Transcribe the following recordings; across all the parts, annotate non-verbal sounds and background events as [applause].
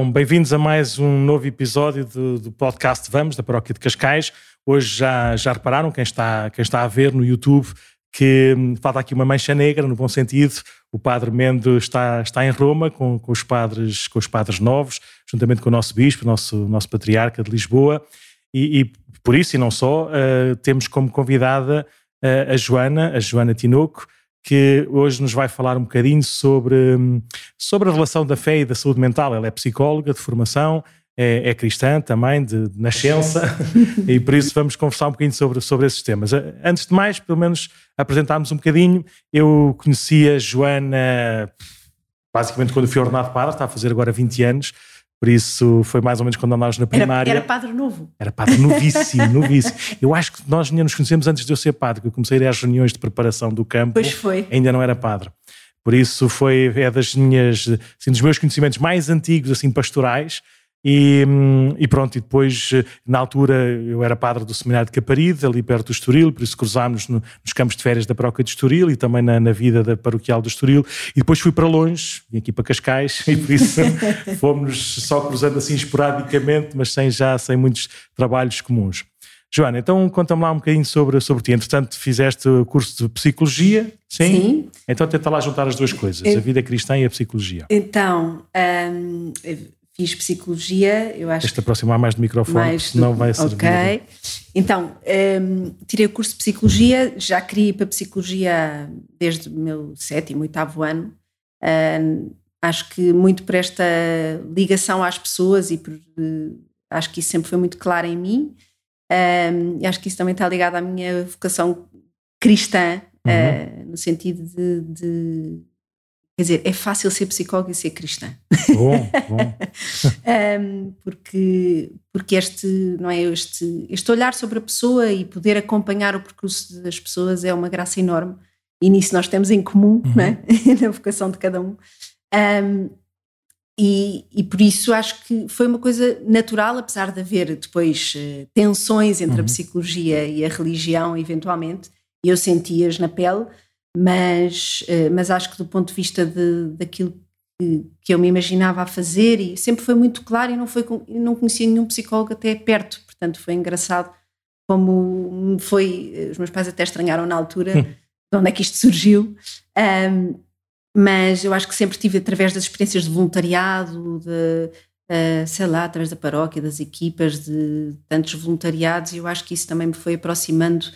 Então, bem-vindos a mais um novo episódio do, do, podcast Vamos, da Paróquia de Cascais. Hoje já, já repararam, quem está, quem está a ver no YouTube, que hum, falta aqui uma mancha negra, no bom sentido. O padre Mendo está, está em Roma com, com, os padres, com os padres novos, juntamente com o nosso bispo, nosso, nosso patriarca de Lisboa. E, e por isso, e não só, uh, temos como convidada uh, a Joana, a Joana Tinoco, que hoje nos vai falar um bocadinho sobre, sobre a relação da fé e da saúde mental. Ela é psicóloga de formação, é, é cristã também, de, de nascença, [laughs] e por isso vamos conversar um bocadinho sobre, sobre esses temas. Antes de mais, pelo menos apresentarmos um bocadinho, eu conheci a Joana basicamente quando fui ordenado padre, está a fazer agora 20 anos, por isso foi mais ou menos quando andámos na primária. Era, era padre novo. Era padre novíssimo, [laughs] novíssimo. Eu acho que nós ainda nos conhecemos antes de eu ser padre, que eu comecei a ir às reuniões de preparação do campo. Pois foi. Ainda não era padre. Por isso foi, é das minhas, assim, dos meus conhecimentos mais antigos, assim, pastorais, e, e, pronto, e depois, na altura, eu era padre do seminário de Caparide, ali perto do Estoril, por isso cruzámos no, nos campos de férias da paróquia de Estoril e também na, na, vida da paroquial do Estoril. E depois fui para longe, vim aqui para Cascais, [laughs] e por isso fomos só cruzando assim esporadicamente, mas sem já, sem muitos trabalhos comuns. Joana, então conta-me lá um bocadinho sobre, sobre ti. Entretanto, fizeste o curso de Psicologia, sim? Sim. Então tenta lá juntar as duas coisas, a vida cristã e a psicologia. Então, hum, fiz psicologia, eu acho. Este aproximar mais do microfone, mais senão vai ser. Ok. Então, um, tirei o curso de psicologia, já queria ir para psicologia desde o meu sétimo, oitavo ano. Um, acho que muito por esta ligação às pessoas e por. Acho que isso sempre foi muito claro em mim. Um, acho que isso também está ligado à minha vocação cristã, uhum. uh, no sentido de, de Quer dizer, é fácil ser psicóloga e ser cristã. Bom, bom. [laughs] um, porque, porque este, não é, este, este olhar sobre a pessoa e poder acompanhar o percurso das pessoas é uma graça enorme. E nisso nós temos em comum, uhum. não é? [laughs] na vocação de cada um. um e, e, por isso acho que foi uma coisa natural, apesar de haver depois uh, tensões entre uhum. a psicologia e a religião, eventualmente, e eu senti-as na pele mas, eh, mas acho que do ponto de vista de, daquilo que, que eu me imaginava a fazer, e sempre foi muito claro e não, foi, não conhecia nenhum psicólogo até perto, portanto foi engraçado como foi, os meus pais até estranharam na altura hum. de onde é que isto surgiu, um, mas eu acho que sempre tive através das experiências de voluntariado, de, uh, sei lá, através da paróquia, das equipas, de tantos voluntariados, e eu acho que isso também me foi aproximando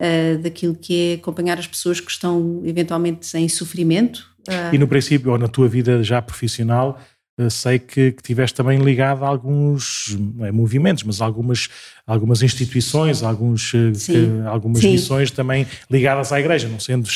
uh, daquilo que é acompanhar as pessoas que estão eventualmente em sofrimento. Uh, e no princípio, ou na tua vida já profissional, uh, sei que, que tiveste também ligado a alguns é, movimentos, mas algumas, algumas instituições, alguns, que, algumas Sim. missões também ligadas à igreja, não sendo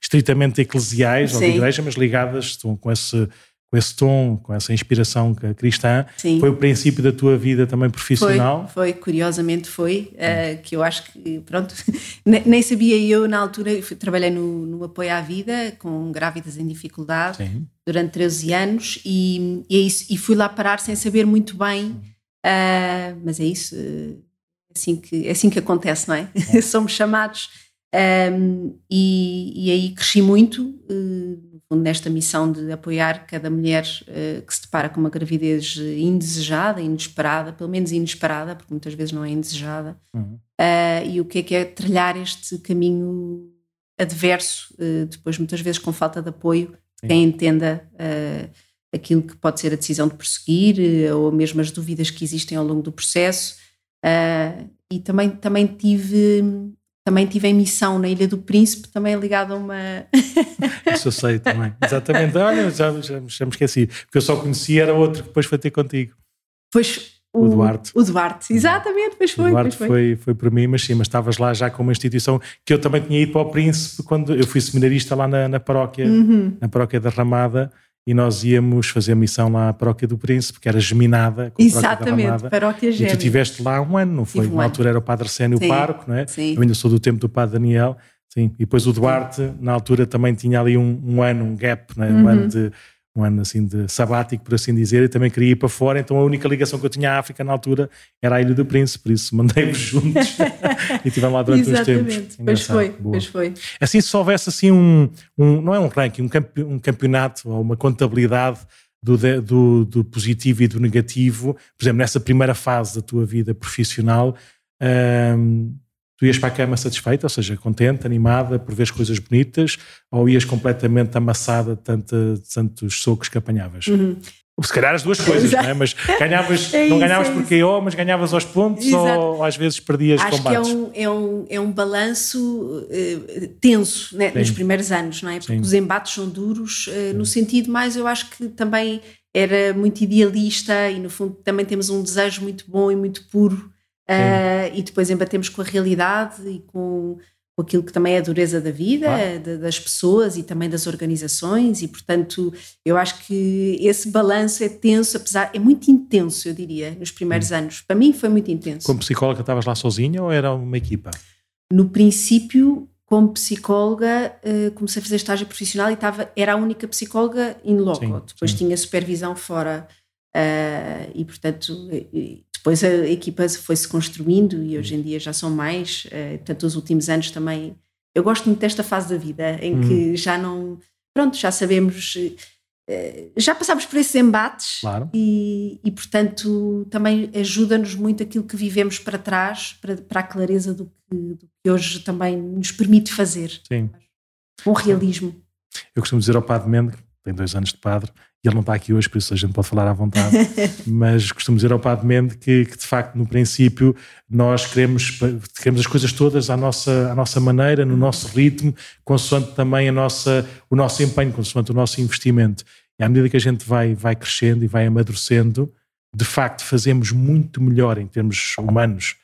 estritamente eclesiais Sim. ou de igreja, mas ligadas com esse com esse tom, com essa inspiração cristã. Sim. Foi o princípio da tua vida também profissional? Foi, foi curiosamente foi, uh, que eu acho que, pronto, [laughs] nem sabia eu na altura, trabalhei no, no apoio à vida com grávidas em dificuldade Sim. durante 13 anos e, e, é isso, e fui lá parar sem saber muito bem, uh, mas é isso, é assim que, é assim que acontece, não é? [laughs] Somos chamados um, e, e, aí cresci muito, uh, nesta missão de apoiar cada mulher uh, que se depara com uma gravidez indesejada, inesperada, pelo menos inesperada, porque muitas vezes não é indesejada. Uhum. Uh, e o que é que é trilhar este caminho adverso, depois muitas vezes com falta de apoio, Sim. quem entenda aquilo que pode ser a decisão de prosseguir ou mesmo as dúvidas que existem ao longo do processo. e também, também tive também tive em missão na Ilha do Príncipe, também ligado a uma. [laughs] Isso eu sei também, exatamente. Olha, já, já, já me esqueci, porque eu só conhecia era outro que depois foi ter contigo. Pois. O, o Duarte. O Duarte, exatamente, pois foi. O Duarte foi. foi, foi para mim, mas sim, mas estavas lá já com uma instituição que eu também tinha ido para o Príncipe quando eu fui seminarista lá na, na paróquia, uhum. na paróquia da Ramada e nós íamos fazer missão lá à Paróquia do Príncipe, que era geminada com a Exatamente, Paróquia, Paróquia Gêmea. E tu estiveste lá um ano, não foi? Um na altura era o Padre Sénio Parco, não é? Sim. Eu ainda sou do tempo do Padre Daniel. Sim. E depois o Duarte, na altura, também tinha ali um, um ano, um gap, né? um uhum. ano de um ano assim de sabático, por assim dizer, e também queria ir para fora, então a única ligação que eu tinha à África na altura era a Ilha do Príncipe, por isso mandei-vos juntos [laughs] e estivemos lá durante uns tempos. Pois foi, pois foi. Assim, se houvesse assim um, um não é um ranking, um, campeonato ou uma contabilidade do, do, do, positivo e do negativo. Por exemplo, nessa primeira fase da tua vida profissional, hum, tu ias para a cama satisfeita, ou seja, contente, animada por ver as coisas bonitas, ou ias completamente amassada de, tanto, de tantos socos que apanhavas? Uhum. Se calhar as duas coisas, não é? mas [laughs] ganhavas, é não ganhavas é por KO, mas ganhavas aos pontos Exato. ou às vezes perdias Acho combates? Acho que é um, é um, é um balanço uh, tenso né? nos primeiros anos, não é? Porque Sim. os embates são duros, uh, no sentido mais, eu acho que também era muito idealista e no fundo também temos um desejo muito bom e muito puro uh, e depois embatemos com a realidade e com com aquilo que também é a dureza da vida, claro. de, das pessoas e também das organizações, e portanto eu acho que esse balanço é tenso, apesar, é muito intenso, eu diria, nos primeiros hum. anos. Para mim foi muito intenso. Como psicóloga estavas lá sozinha ou era uma equipa? No princípio, como psicóloga, uh, comecei a fazer estágio profissional e estava, era a única psicóloga in loco, sim, depois sim. tinha supervisão fora. Uh, e portanto depois a equipa foi-se construindo e hoje em dia já são mais, uh, portanto, os últimos anos também. Eu gosto muito desta fase da vida em hum. que já não. Pronto, já sabemos. Uh, já passámos por esses embates claro. e, e, portanto, também ajuda-nos muito aquilo que vivemos para trás, para, para a clareza do que, do que hoje também nos permite fazer. Sim. Um realismo. Eu costumo dizer ao Padre Mendes, tem dois anos de padre, ele não está aqui hoje, por isso a gente pode falar à vontade, [laughs] mas costumo dizer ao Padre Mendes que, que, de facto, no princípio, nós queremos, queremos as coisas todas à nossa, à nossa maneira, no nosso ritmo, consoante também a nossa, o nosso empenho, consoante o nosso investimento. E à medida que a gente vai, vai crescendo e vai amadurecendo, de facto fazemos muito melhor em termos humanos,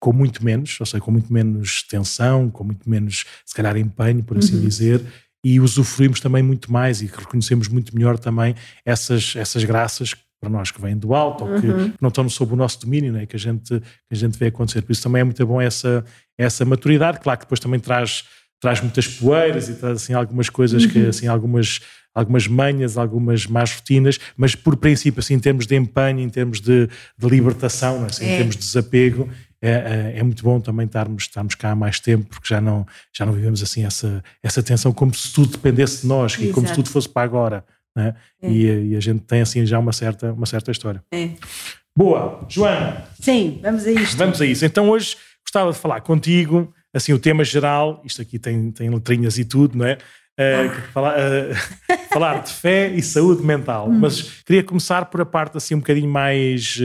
com muito menos, ou seja, com muito menos tensão, com muito menos, se calhar, empenho, por assim uhum. dizer, e usufruímos também muito mais e reconhecemos muito melhor também essas, essas graças para nós que vêm do alto ou que, uhum. não estão sob o nosso domínio, né? que, a gente, que a gente vê acontecer. Por isso também é muito bom essa, essa maturidade. Claro que depois também traz, traz muitas poeiras e traz assim, algumas coisas, uhum. que, assim, algumas, algumas manhas, algumas más rotinas, mas por princípio, assim, em termos de empenho, em termos de, de libertação, né? assim, é. em termos de desapego, é, é, é, muito bom também estarmos, estarmos cá há mais tempo, porque já não, já não vivemos assim essa, essa tensão como se tudo dependesse de nós Exato. e como se tudo fosse para agora. Né? É. E, e, a gente tem assim já uma certa, uma certa história. É. Boa, Joana. Sim, vamos a isto. Vamos a isso. Então hoje gostava de falar contigo, assim, o tema geral, isto aqui tem, tem letrinhas e tudo, não é? Uh, falar, uh, falar, de fé e saúde mental, hum. mas queria começar por a parte assim um bocadinho mais,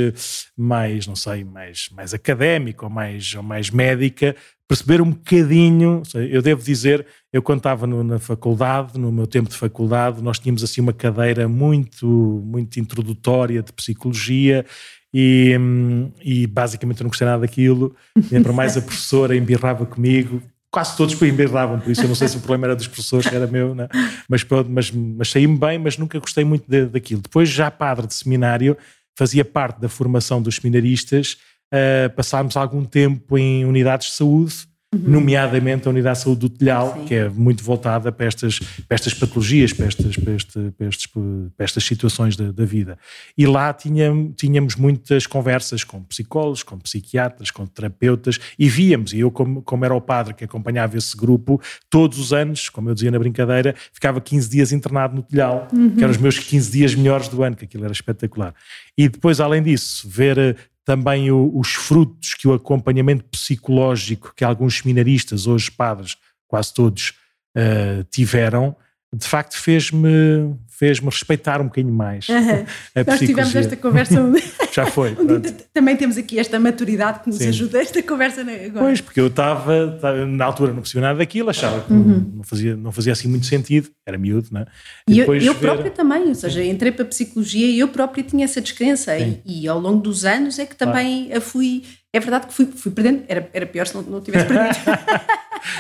mais não sei, mais, mais académica ou mais, ou mais médica, perceber um bocadinho, eu devo dizer, eu quando estava no, na faculdade, no meu tempo de faculdade, nós tínhamos assim uma cadeira muito, muito introdutória de psicologia e, hum, e basicamente eu não gostei nada daquilo, para mais a [laughs] professora embirrava comigo, quase todos embirravam, por isso eu não sei se o problema era dos professores, era meu, né? mas, mas, mas saí-me bem, mas nunca gostei muito de, daquilo. Depois, já padre de seminário, fazia parte da formação dos seminaristas, uh, passámos algum tempo em unidades de saúde, Uhum. nomeadamente a Unidade de Saúde do Telhal, Sim. que é muito voltada para estas, para estas patologias, para estas, para, este, para, estes, para estas situações da, da, vida. E lá tinha, tínhamos muitas conversas com psicólogos, com psiquiatras, com terapeutas, e víamos, e eu, como, como era o padre que acompanhava esse grupo, todos os anos, como eu dizia na brincadeira, ficava 15 dias internado no Telhal, uhum. que eram os meus 15 dias melhores do ano, que aquilo era espetacular. E depois, além disso, ver também o, os frutos que o acompanhamento psicológico que alguns seminaristas, hoje padres, quase todos, uh, tiveram, de facto fez-me fez-me respeitar um bocadinho mais uhum. [laughs] a Nós tivemos esta conversa [laughs] já foi [laughs] também temos aqui esta maturidade que nos Sim. ajuda esta conversa agora pois, porque eu estava na altura não percebia nada daquilo achava que uhum. não, fazia, não fazia assim muito sentido era miúdo, não é? E, e eu, eu ver... própria também, ou seja, entrei para a psicologia e eu própria tinha essa descrença e, e, ao longo dos anos é que também claro. a fui é verdade que fui, fui perdendo, era, era pior se não, não tivesse perdido.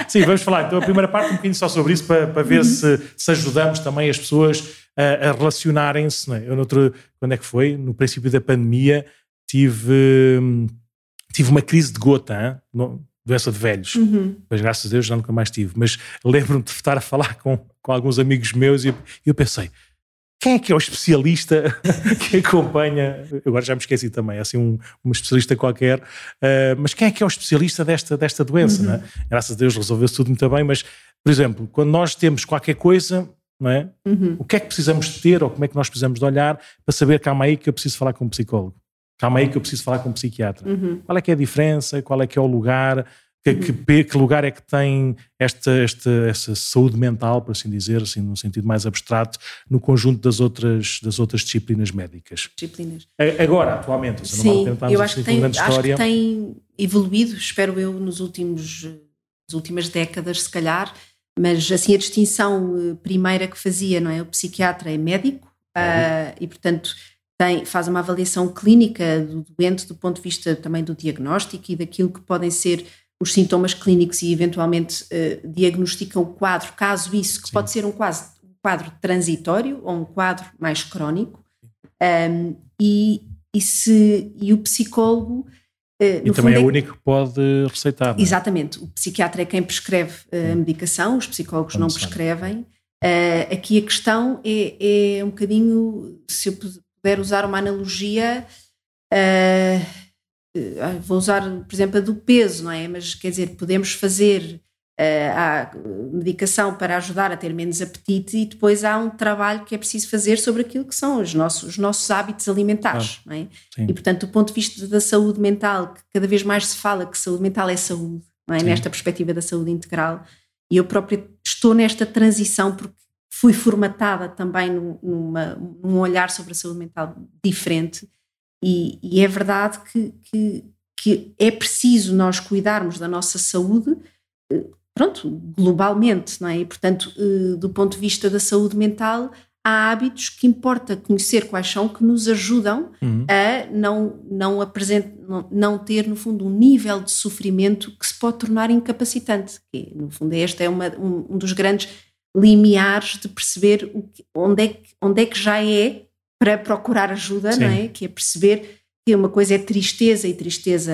Sim, vamos falar então a primeira parte um bocadinho só sobre isso para, para ver uhum. se, se ajudamos também as pessoas a, a relacionarem-se. É? Eu, noutro, quando é que foi? No princípio da pandemia, tive, tive uma crise de gota, hein? doença de velhos. Uhum. Mas graças a Deus já nunca mais tive. Mas lembro-me de estar a falar com, com alguns amigos meus e eu, eu pensei quem é que é o especialista [laughs] que acompanha? Agora já me esqueci também, é assim um, um especialista qualquer, uh, mas quem é que é o especialista desta, desta doença? Uhum. É? Graças a Deus resolveu-se tudo muito bem, mas, por exemplo, quando nós temos qualquer coisa, não é? Uhum. O que é que precisamos de ter ou como é que nós precisamos de olhar para saber, calma aí que eu preciso falar com um psicólogo, calma aí que eu preciso falar com um psiquiatra. Uhum. Qual é que é a diferença, qual é que é o lugar, que, que, que, lugar é que tem esta, esta, essa saúde mental, por assim dizer, assim, num sentido mais abstrato, no conjunto das outras, das outras disciplinas médicas? Disciplinas. Agora, atualmente, Sim, eu acho que, tem, acho que tem evoluído, espero eu, nos últimos, nas últimas décadas, se calhar, mas assim a distinção eh, primeira que fazia, não é? O psiquiatra é médico uh, e, portanto, tem, faz uma avaliação clínica do doente do ponto de vista também do diagnóstico e daquilo que podem ser os sintomas clínicos e eventualmente uh, diagnostica o quadro, caso isso, que Sim. pode ser um, quase, um quadro transitório ou um quadro mais crónico. Um, e, e, se, e o psicólogo. Uh, e também é, é o único que pode receitar. É? Exatamente. O psiquiatra é quem prescreve a medicação, os psicólogos não prescrevem. Uh, aqui a questão é, é um bocadinho, se eu puder usar uma analogia, uh, eh, vou usar, por exemplo, a do peso, não é? Mas quer dizer, podemos fazer uh, a medicação para ajudar a ter menos apetite e depois há um trabalho que é preciso fazer sobre aquilo que são os nossos, os nossos hábitos alimentares, ah, é? E portanto, do ponto de vista da saúde mental, que cada vez mais se fala que saúde mental é saúde, é? Nesta perspectiva da saúde integral, e eu própria estou nesta transição porque fui formatada também numa, num olhar sobre a saúde mental diferente e, e é verdade que, que, que, é preciso nós cuidarmos da nossa saúde, eh, pronto, globalmente, não é? E, portanto, eh, do ponto de vista da saúde mental, há hábitos que importa conhecer quais são que nos ajudam uhum. a não, não, apresent, não, não, ter, no fundo, um nível de sofrimento que se pode tornar incapacitante. Que, no fundo, este é uma, um, um dos grandes limiares de perceber que, onde, é que, onde é que já é para procurar ajuda, Sim. não é? Que é perceber que uma coisa é tristeza e tristeza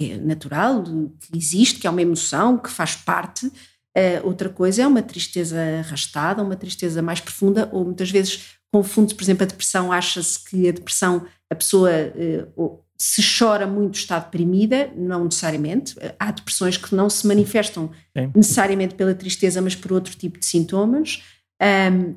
é natural, que existe, que é uma emoção, que faz parte. Uh, outra coisa é uma tristeza arrastada, uma tristeza mais profunda, ou muitas vezes confunde-se, por exemplo, a depressão, acha-se que a depressão, a pessoa uh, se chora muito está deprimida, não necessariamente. Há depressões que não se manifestam Sim. necessariamente pela tristeza, mas por outro tipo de sintomas. Um,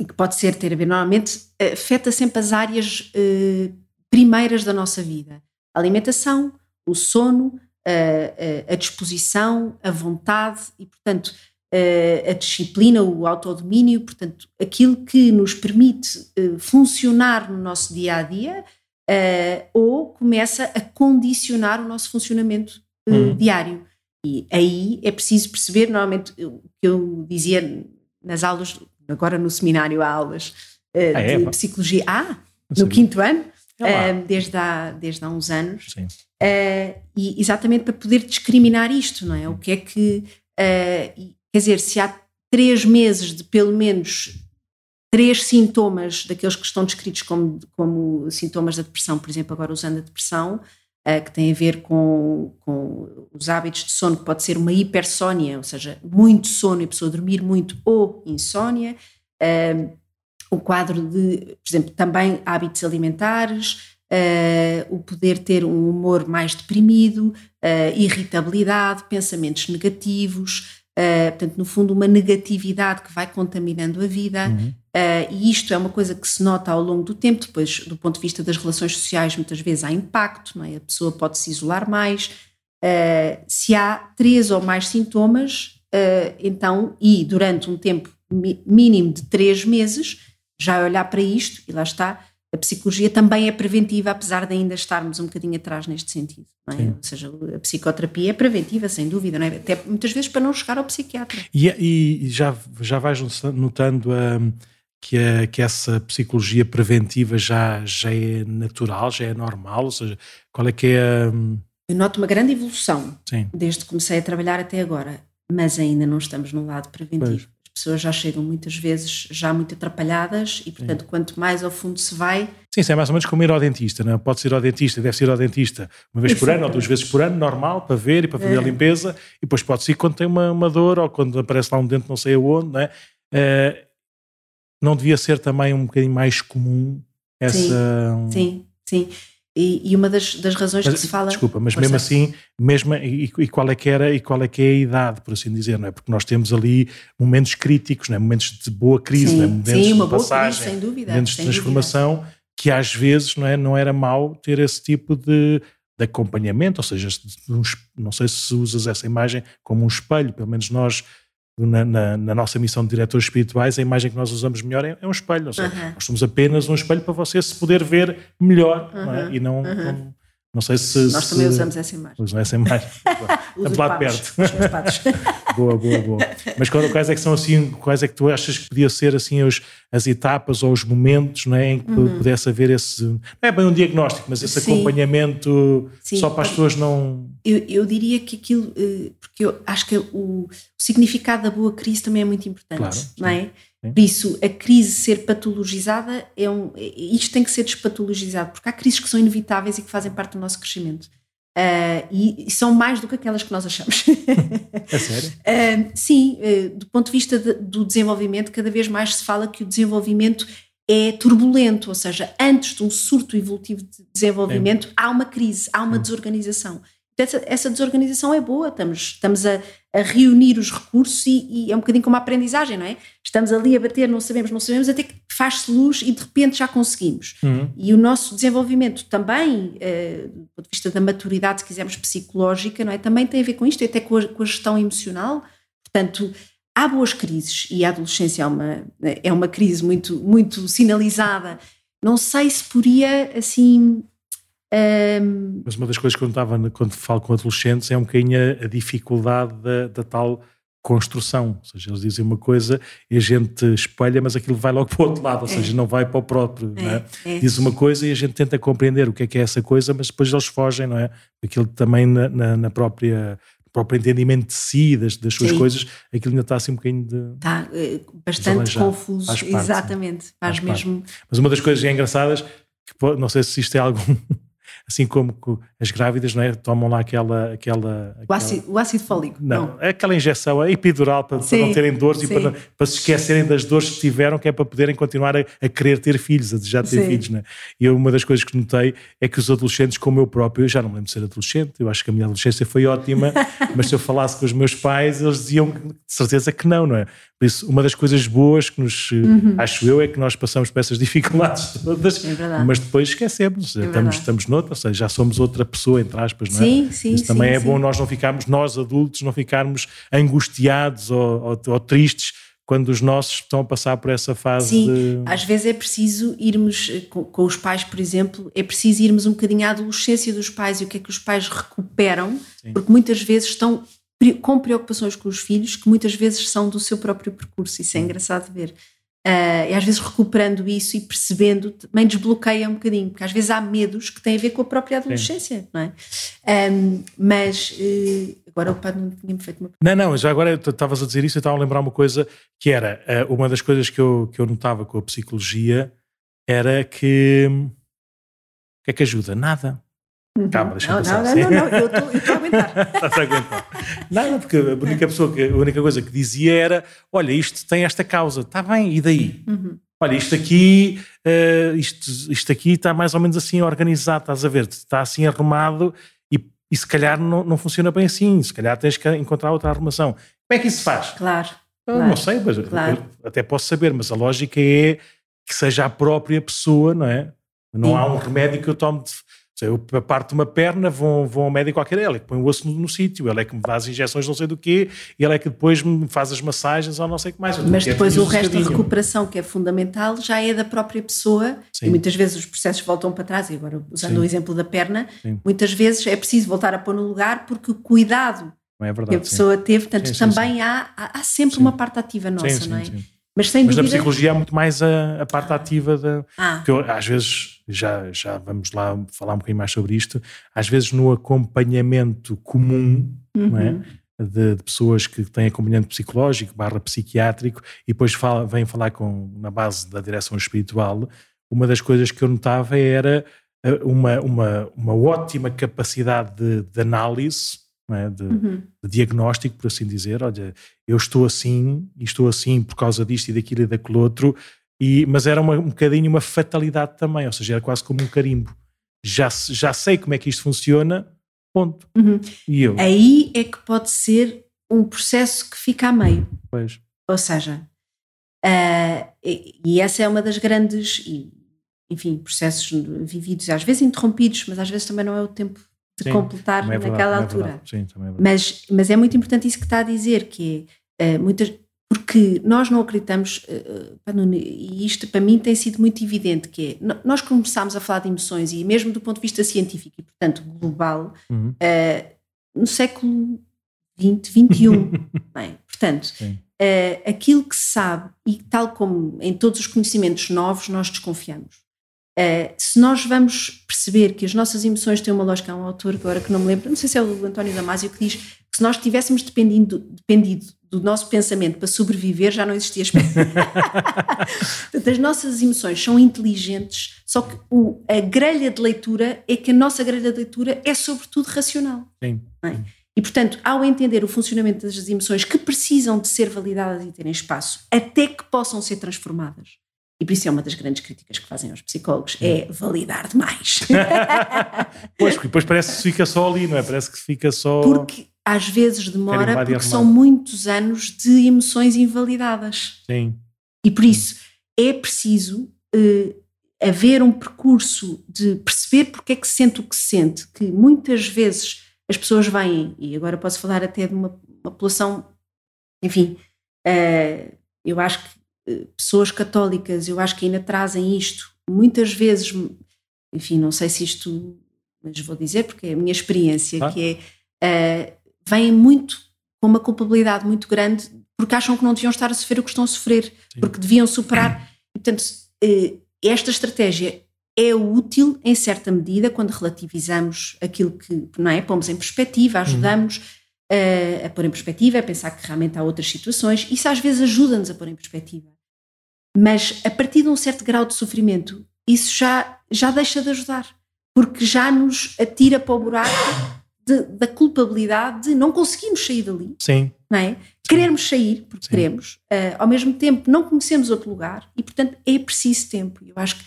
e que pode ser ter a ver, normalmente afeta sempre as áreas eh, primeiras da nossa vida: alimentação, o sono, a, a, a disposição, a vontade e, portanto, a, a disciplina, o autodomínio, portanto, aquilo que nos permite eh, funcionar no nosso dia a dia. Uh, ou começa a condicionar o nosso funcionamento hum. diário. E aí é preciso perceber, normalmente, o que eu dizia nas aulas agora no seminário há aulas uh, ah, é? de psicologia. Ah, no quinto ano, uh, desde, há, desde há uns anos. Uh, e exatamente para poder discriminar isto, não é? O que é que. quer dizer, se há três meses de pelo menos três sintomas daqueles que estão descritos como, como sintomas da depressão, por exemplo, agora usando a depressão, que tem a ver com, com os hábitos de sono, que pode ser uma hipersónia, ou seja, muito sono e a pessoa dormir muito, ou insónia. Uh, o quadro de, por exemplo, também hábitos alimentares, uh, o poder ter um humor mais deprimido, uh, irritabilidade, pensamentos negativos, uh, portanto, no fundo, uma negatividade que vai contaminando a vida. Uhum. Uh, e isto é uma coisa que se nota ao longo do tempo, depois, do ponto de vista das relações sociais, muitas vezes há impacto, não é? a pessoa pode se isolar mais. Se há três ou mais sintomas, então, e durante um tempo mínimo de três meses, já olhar para isto, e lá está, a psicologia também é preventiva, apesar de ainda estarmos um bocadinho atrás neste sentido. É? Ou seja, a psicoterapia é preventiva, sem dúvida, não é? até muitas vezes para não chegar ao psiquiatra. E, e já, já vais notando um, que, a, que essa psicologia preventiva já, já é natural, já é normal? Ou seja, qual é que é Um... Eu noto uma grande evolução Sim. desde que comecei a trabalhar até agora, mas ainda não estamos no lado preventivo. Pois pessoas já chegam muitas vezes já muito atrapalhadas e, portanto, Sim. quanto mais ao fundo se vai. Sim, isso é mais ou menos como ir ao dentista, não é? Pode ir ao dentista, deve ir ao dentista uma vez por ano ou duas vezes por ano, normal, para ver e para fazer é. a limpeza, e depois pode-se ir quando tem uma, uma, dor ou quando aparece lá um dente não sei aonde, não é? é não devia ser também um bocadinho mais comum essa. Sim, sim. sim. E, e uma das, das razões mas, que se fala. Desculpa, mas mesmo assim, mesmo, e, e, qual é que era e qual é que é a idade, por assim dizer, não é? Porque nós temos ali momentos críticos, não é? momentos de boa crise, sim, não é? momentos sim, uma de boa passagem, crise, sem dúvida. momentos sem de transformação, dúvida. que às vezes não, é? não era mau ter esse tipo de, de acompanhamento, ou seja, não sei se usas essa imagem como um espelho, pelo menos nós na, na, na, nossa missão de diretores espirituais, a imagem que nós usamos melhor é, é um espelho. Seja, nós somos apenas um espelho para você se poder ver melhor não é? e não, não, não, sei se. Nós se, também usamos essa imagem. Usam essa imagem. Estamos lá de perto. [laughs] boa, boa, boa. Mas quais é que são assim, quais é que tu achas que podia ser assim os, as etapas ou os momentos não é, em que uhum. pudesse haver esse. Não é bem um diagnóstico, mas esse Sim. acompanhamento Sim. só para as pessoas não. Eu, eu diria que aquilo, eh, porque eu acho que o, o significado da boa crise também é muito importante, claro, não é? Sim. Por isso, a crise ser patologizada é um. Isto tem que ser despatologizado, porque há crises que são inevitáveis e que fazem parte do nosso crescimento. Uh, e, e, são mais do que aquelas que nós achamos. [laughs] É sério? Uh, sim, uh, do ponto de vista de, do desenvolvimento, cada vez mais se fala que o desenvolvimento é turbulento, ou seja, antes de um surto evolutivo de desenvolvimento, é. há uma crise, há uma desorganização essa, essa desorganização é boa, estamos, estamos a, a reunir os recursos e, e, é um bocadinho como a aprendizagem, não é? Estamos ali a bater, não sabemos, não sabemos, até que faz-se luz e de repente já conseguimos. Uhum. E o nosso desenvolvimento também, uh, do ponto de vista da maturidade, se quisermos, psicológica, não é? Também tem a ver com isto, até com a, com a gestão emocional. Portanto, há boas crises e a adolescência é uma, é uma crise muito, muito sinalizada. Não sei se podia, assim, um... Mas uma das coisas que eu notava quando falo com adolescentes é um bocadinho a, dificuldade da, da, tal construção. Ou seja, eles dizem uma coisa e a gente espelha, mas aquilo vai logo [laughs] para o outro lado, ou é. seja, não vai para o próprio. É, é? É. Diz uma coisa e a gente tenta compreender o que é que é essa coisa, mas depois eles fogem, não é? Aquilo também na, na, na própria próprio entendimento de si, das, das suas Sim. coisas, aquilo ainda está assim um bocadinho de. Está uh, bastante confuso, parte, exatamente. Faz, faz mesmo. Parte. Mas uma das coisas engraçadas, que não sei se isto é algum assim como as grávidas não é? tomam lá aquela. aquela, aquela... O, ácido, o ácido fólico. Não, não, aquela injeção é epidural para, para não terem dores sim. e para, para, se esquecerem das dores que tiveram, que é para poderem continuar a, a querer ter filhos, a desejar ter sim. filhos. Não é? E uma das coisas que notei é que os adolescentes, como eu próprio, eu já não me lembro de ser adolescente, eu acho que a minha adolescência foi ótima, [laughs] mas se eu falasse com os meus pais, eles diziam de certeza que não, não é? Por isso, uma das coisas boas que nos, uhum. acho eu, é que nós passamos por essas dificuldades [laughs] todas, é mas depois esquecemos, é estamos, estamos noutra, ou seja, já somos outra pessoa, entre aspas, não é? Sim, sim, Isso também sim, é sim. bom nós não ficarmos, nós adultos, não ficarmos angustiados ou, ou, ou tristes quando os nossos estão a passar por essa fase. Sim, de... às vezes é preciso irmos, eh, com, com, os pais, por exemplo, é preciso irmos um bocadinho à adolescência dos pais e o que é que os pais recuperam, Sim. porque muitas vezes estão com preocupações com os filhos que muitas vezes são do seu próprio percurso. Isso é engraçado ver. Uh, e às vezes recuperando isso e percebendo também desbloqueia um bocadinho, porque às vezes há medos que têm a ver com a própria adolescência, Sim. não é? Um, mas uh, agora o padre não tinha-me feito uma Não, não, já agora estavas a dizer isso e estava a lembrar uma coisa que era uh, uma das coisas que eu, que eu notava com a psicologia era que o que é que ajuda? Nada. Uhum. Calma, deixa não, não, não, não, não, eu estou a [laughs] aguentar. Estás a aguentar. Nada, porque a única, pessoa que, a única coisa que dizia era: olha, isto tem esta causa, está bem, e daí? Uhum. Olha, isto aqui, uh, isto, isto aqui está mais ou menos assim organizado, estás a ver? Está assim arrumado e, e se calhar não, não funciona bem assim, se calhar tens que encontrar outra arrumação. Como é que isso se faz? Claro. Claro, não sei, mas claro. até posso saber, mas a lógica é que seja a própria pessoa, não é? Não Sim. há um remédio que eu tome de, eu parto uma perna, vou, vou ao médico qualquer, ele é que põe o osso no, no sítio, ele é que me dá as injeções não sei do quê, ele é que depois me faz as massagens ou não sei o que mais. Mas depois o resto da recuperação, que é fundamental, já é da própria pessoa Sim. e muitas vezes os processos voltam para trás, e agora usando Sim. o exemplo da perna, Sim. muitas vezes é preciso voltar a pôr no lugar porque o cuidado é verdade, que a pessoa teve, portanto também há, há, sempre uma parte ativa nossa, não é? Mas sem Mas dúvida... na psicologia há muito mais a, a parte ah. ativa da. Ah. Que eu, às vezes, já, já vamos lá falar um bocadinho mais sobre isto, às vezes no acompanhamento comum, uhum. não é? Uhum. De, de, pessoas que têm acompanhamento psicológico barra psiquiátrico e depois fala, vêm falar com, na base da direção espiritual, uma das coisas que eu notava era eh, uma, uma, uma ótima capacidade de, de análise é? de, uhum. de, diagnóstico, por assim dizer. Olha, eu estou assim, e estou assim por causa disto e daquilo e daquele outro, e, mas era uma, um bocadinho uma fatalidade também, ou seja, era quase como um carimbo. já, já sei como é que isto funciona, ponto. Uhum. E eu? Aí é que pode ser um processo que fica a meio. Pois. Ou seja, uh, e, e essa é uma das grandes, enfim, processos vividos, às vezes interrompidos, mas às vezes também não é o tempo de Sim, completar é verdade, naquela é altura. verdade. Sim, é. Mas, mas é muito importante isso que está a dizer, que é uh, muitas. Porque nós não acreditamos, pá, Nuno, e isto para mim tem sido muito evidente, que é, nós começámos a falar de emoções, e mesmo do ponto de vista científico e, portanto, global, Uhum. uh, no século XX, XXI. [laughs] Bem, portanto, aquilo que se sabe, e tal como em todos os conhecimentos novos, nós desconfiamos. Uh, se nós vamos perceber que as nossas emoções têm uma lógica, há um autor agora que não me lembro, não sei se é o António Damasio, que diz que se nós tivéssemos dependido, dependido do nosso pensamento para sobreviver, já não existia espécie. [laughs] Portanto, as nossas emoções são inteligentes, só que o- a grelha de leitura é que a nossa grelha de leitura é sobretudo racional. Sim. é? E, portanto, ao entender o funcionamento das emoções que precisam de ser validadas e terem espaço até que possam ser transformadas, e por isso é uma das grandes críticas que fazem aos psicólogos, é validar demais. [laughs] Pois, porque depois parece que fica só ali, não é? Parece que fica só. Porque às vezes demora, porque são muitos anos de emoções invalidadas. Sim. E por isso é preciso eh, haver um percurso de perceber porque é que se sente o que se sente, que muitas vezes as pessoas vêm, e agora posso falar até de uma, uma população, enfim, eh, eu acho que pessoas católicas, eu acho que ainda trazem isto, muitas vezes, enfim, não sei se isto, mas vou dizer porque é a minha experiência, Ah. que é, eh, vêm muito com uma culpabilidade muito grande porque acham que não deviam estar a sofrer o que estão a sofrer, Sim. porque deviam superar. [clears throat] E, portanto, eh, esta estratégia é útil em certa medida quando relativizamos aquilo que, não é? Pomos em perspectiva, ajudamos eh, a pôr em perspectiva, a pensar que realmente há outras situações. Isso às vezes ajuda-nos a pôr em perspectiva. Mas a partir de um certo grau de sofrimento, isso já, já deixa de ajudar, porque já nos atira para o buraco de- da culpabilidade de não conseguimos sair dali Sim. não é? Queremos sair, porque Sim. queremos, ah, ao mesmo tempo não conhecemos outro lugar e, portanto, é preciso tempo. Eu acho que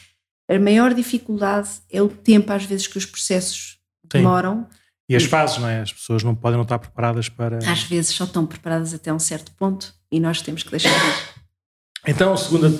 a maior dificuldade é o tempo, às vezes, que os processos Sim. demoram. E as fases, não é? As pessoas não podem não estar preparadas para. Às vezes só estão preparadas até um certo ponto e nós temos que deixar ir. Então, segunda,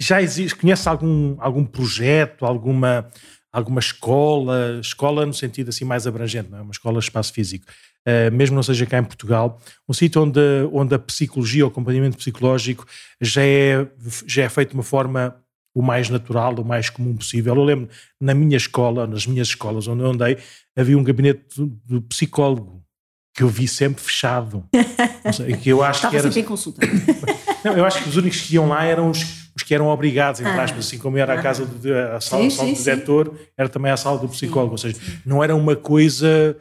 já existe, conhece algum, algum projeto, alguma, alguma escola, escola no sentido assim mais abrangente, não é? Uma escola de espaço físico, eh, mesmo não seja cá em Portugal, um sítio onde, onde a psicologia, o acompanhamento psicológico já é, já é feito de uma forma o mais natural, o mais comum possível. Eu lembro, na minha escola, nas minhas escolas onde eu andei, havia um gabinete do, psicólogo que eu vi sempre fechado. [laughs] Sei, que eu acho Estava que era, sempre em consulta. [laughs] não, eu acho que os únicos que iam lá eram os, os que eram obrigados, entre Ah. aspas, assim como era a Ah. casa do a sala, Sim, a sala sim, do sim. diretor, era também a sala do psicólogo, ou seja, não era uma coisa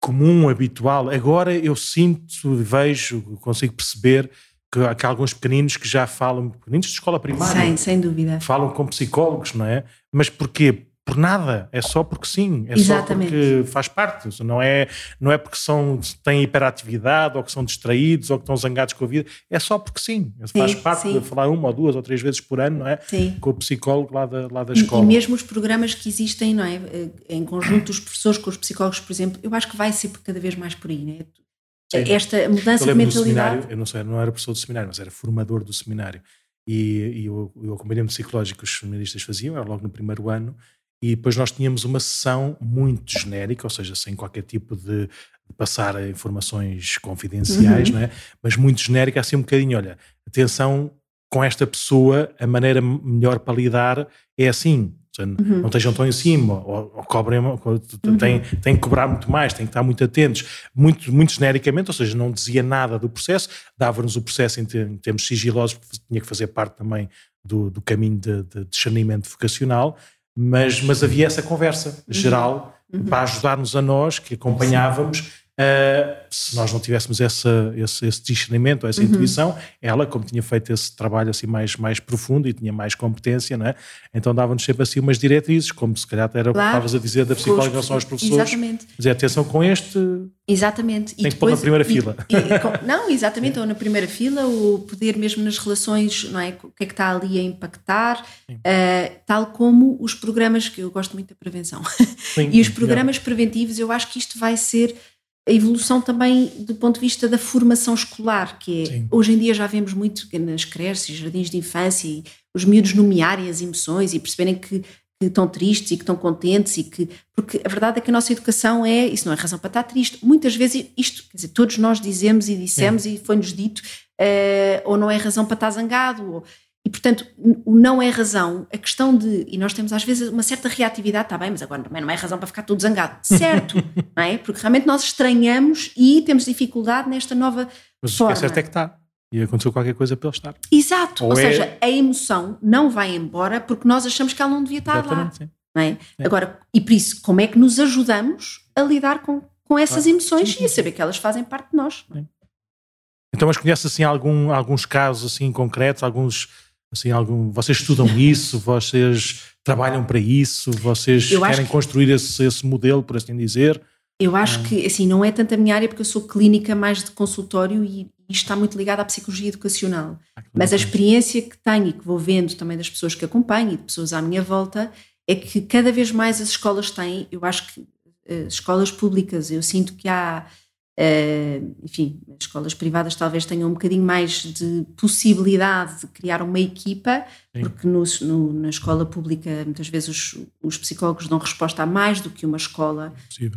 comum, habitual. Agora eu sinto, vejo, consigo perceber que há, que há alguns pequeninos que já falam, pequeninos de escola primária, sem, sem dúvida. falam com psicólogos, não é? Mas porquê? Por nada, é só porque sim, é Exatamente. só porque faz parte, não é, não é porque são, têm hiperatividade ou que são distraídos ou que estão zangados com a vida, é só porque sim, faz parte sim. de falar uma ou duas ou três vezes por ano, não é? Sim. Com o psicólogo lá da, lá da E, escola. e mesmo os programas que existem, não é? Eh, Em conjunto, os professores com os psicólogos, por exemplo, eu acho que vai ser cada vez mais por aí, não é? Sim. Esta eu mudança de lembro do mentalidade. eu não sei, não era professor do seminário, mas era formador do seminário. E, e o, o acompanhamento psicológico que os seminaristas faziam era logo no primeiro ano, e depois nós tínhamos uma sessão muito genérica, ou seja, sem qualquer tipo de, de passar informações confidenciais, Uhum. não é? mas muito genérica, assim um bocadinho, olha, atenção com esta pessoa, a maneira melhor para lidar é assim. Seja, Uhum. Não estejam tão em cima, ou, ou cobrem, ou, têm, têm que cobrar muito mais, têm que estar muito atentos, muito, muito genericamente, ou seja, não dizia nada do processo, dava-nos o processo em, ter- em termos sigilosos, porque tinha que fazer parte também do, do caminho de, de discernimento vocacional, mas, mas havia essa conversa geral para ajudar-nos a nós, que acompanhávamos, Uh, se nós não tivéssemos essa, esse, esse discernimento, essa uhum. intuição, ela, como tinha feito esse trabalho assim mais, mais profundo e tinha mais competência, não é? então dava-nos sempre assim umas diretrizes, como se calhar era o que estavas a dizer da psicóloga em relação aos professores. Exatamente. Dizer atenção com este. Exatamente. Tem e que pôr na primeira e, fila. E, com, não, exatamente, ou na primeira fila, ou poder mesmo nas relações, não é? O que é que está ali a impactar, uh, tal como os programas, que eu gosto muito da prevenção. Sim, [laughs] e os programas preventivos, eu acho que isto vai ser a evolução também do ponto de vista da formação escolar, que é, hoje em dia já vemos muito nas creches, jardins de infância, e os miúdos nomearem as emoções e perceberem que, que, estão tristes e que estão contentes e que, porque a verdade é que a nossa educação é, isso não é razão para estar triste, muitas vezes isto, quer dizer, todos nós dizemos e dissemos e foi-nos dito, uh, ou não é razão para estar zangado, ou, e, portanto, o não é razão, a questão de. E nós temos às vezes uma certa reatividade, está bem, mas agora também não é razão para ficar todo zangado. [laughs] Certo, não é? Porque realmente nós estranhamos e temos dificuldade nesta nova mas forma. Mas é certo é que está. E aconteceu qualquer coisa para ele estar. Exato. Ou, Ou é... seja, a emoção não vai embora porque nós achamos que ela não devia estar Exatamente, lá. Sim. Não é? é? Agora, e por isso, como é que nos ajudamos a lidar com, com essas ah, emoções sim, sim, e a saber que elas fazem parte de nós? Então, mas conhece assim algum, alguns casos assim concretos, alguns Assim, algum, vocês estudam isso? Vocês trabalham para isso? Vocês querem que, construir esse, esse modelo, por assim dizer? Eu acho que, assim, não é tanto a minha área, porque eu sou clínica mais de consultório e isto está muito ligado à psicologia educacional. Ah, Mas a experiência que tenho e que vou vendo também das pessoas que acompanho e de pessoas à minha volta é que cada vez mais as escolas têm, eu acho que as eh, escolas públicas, eu sinto que há Uh, enfim, as escolas privadas talvez tenham um bocadinho mais de possibilidade de criar uma equipa, Sim. porque no, no, na escola pública muitas vezes os, os, psicólogos dão resposta a mais do que uma escola.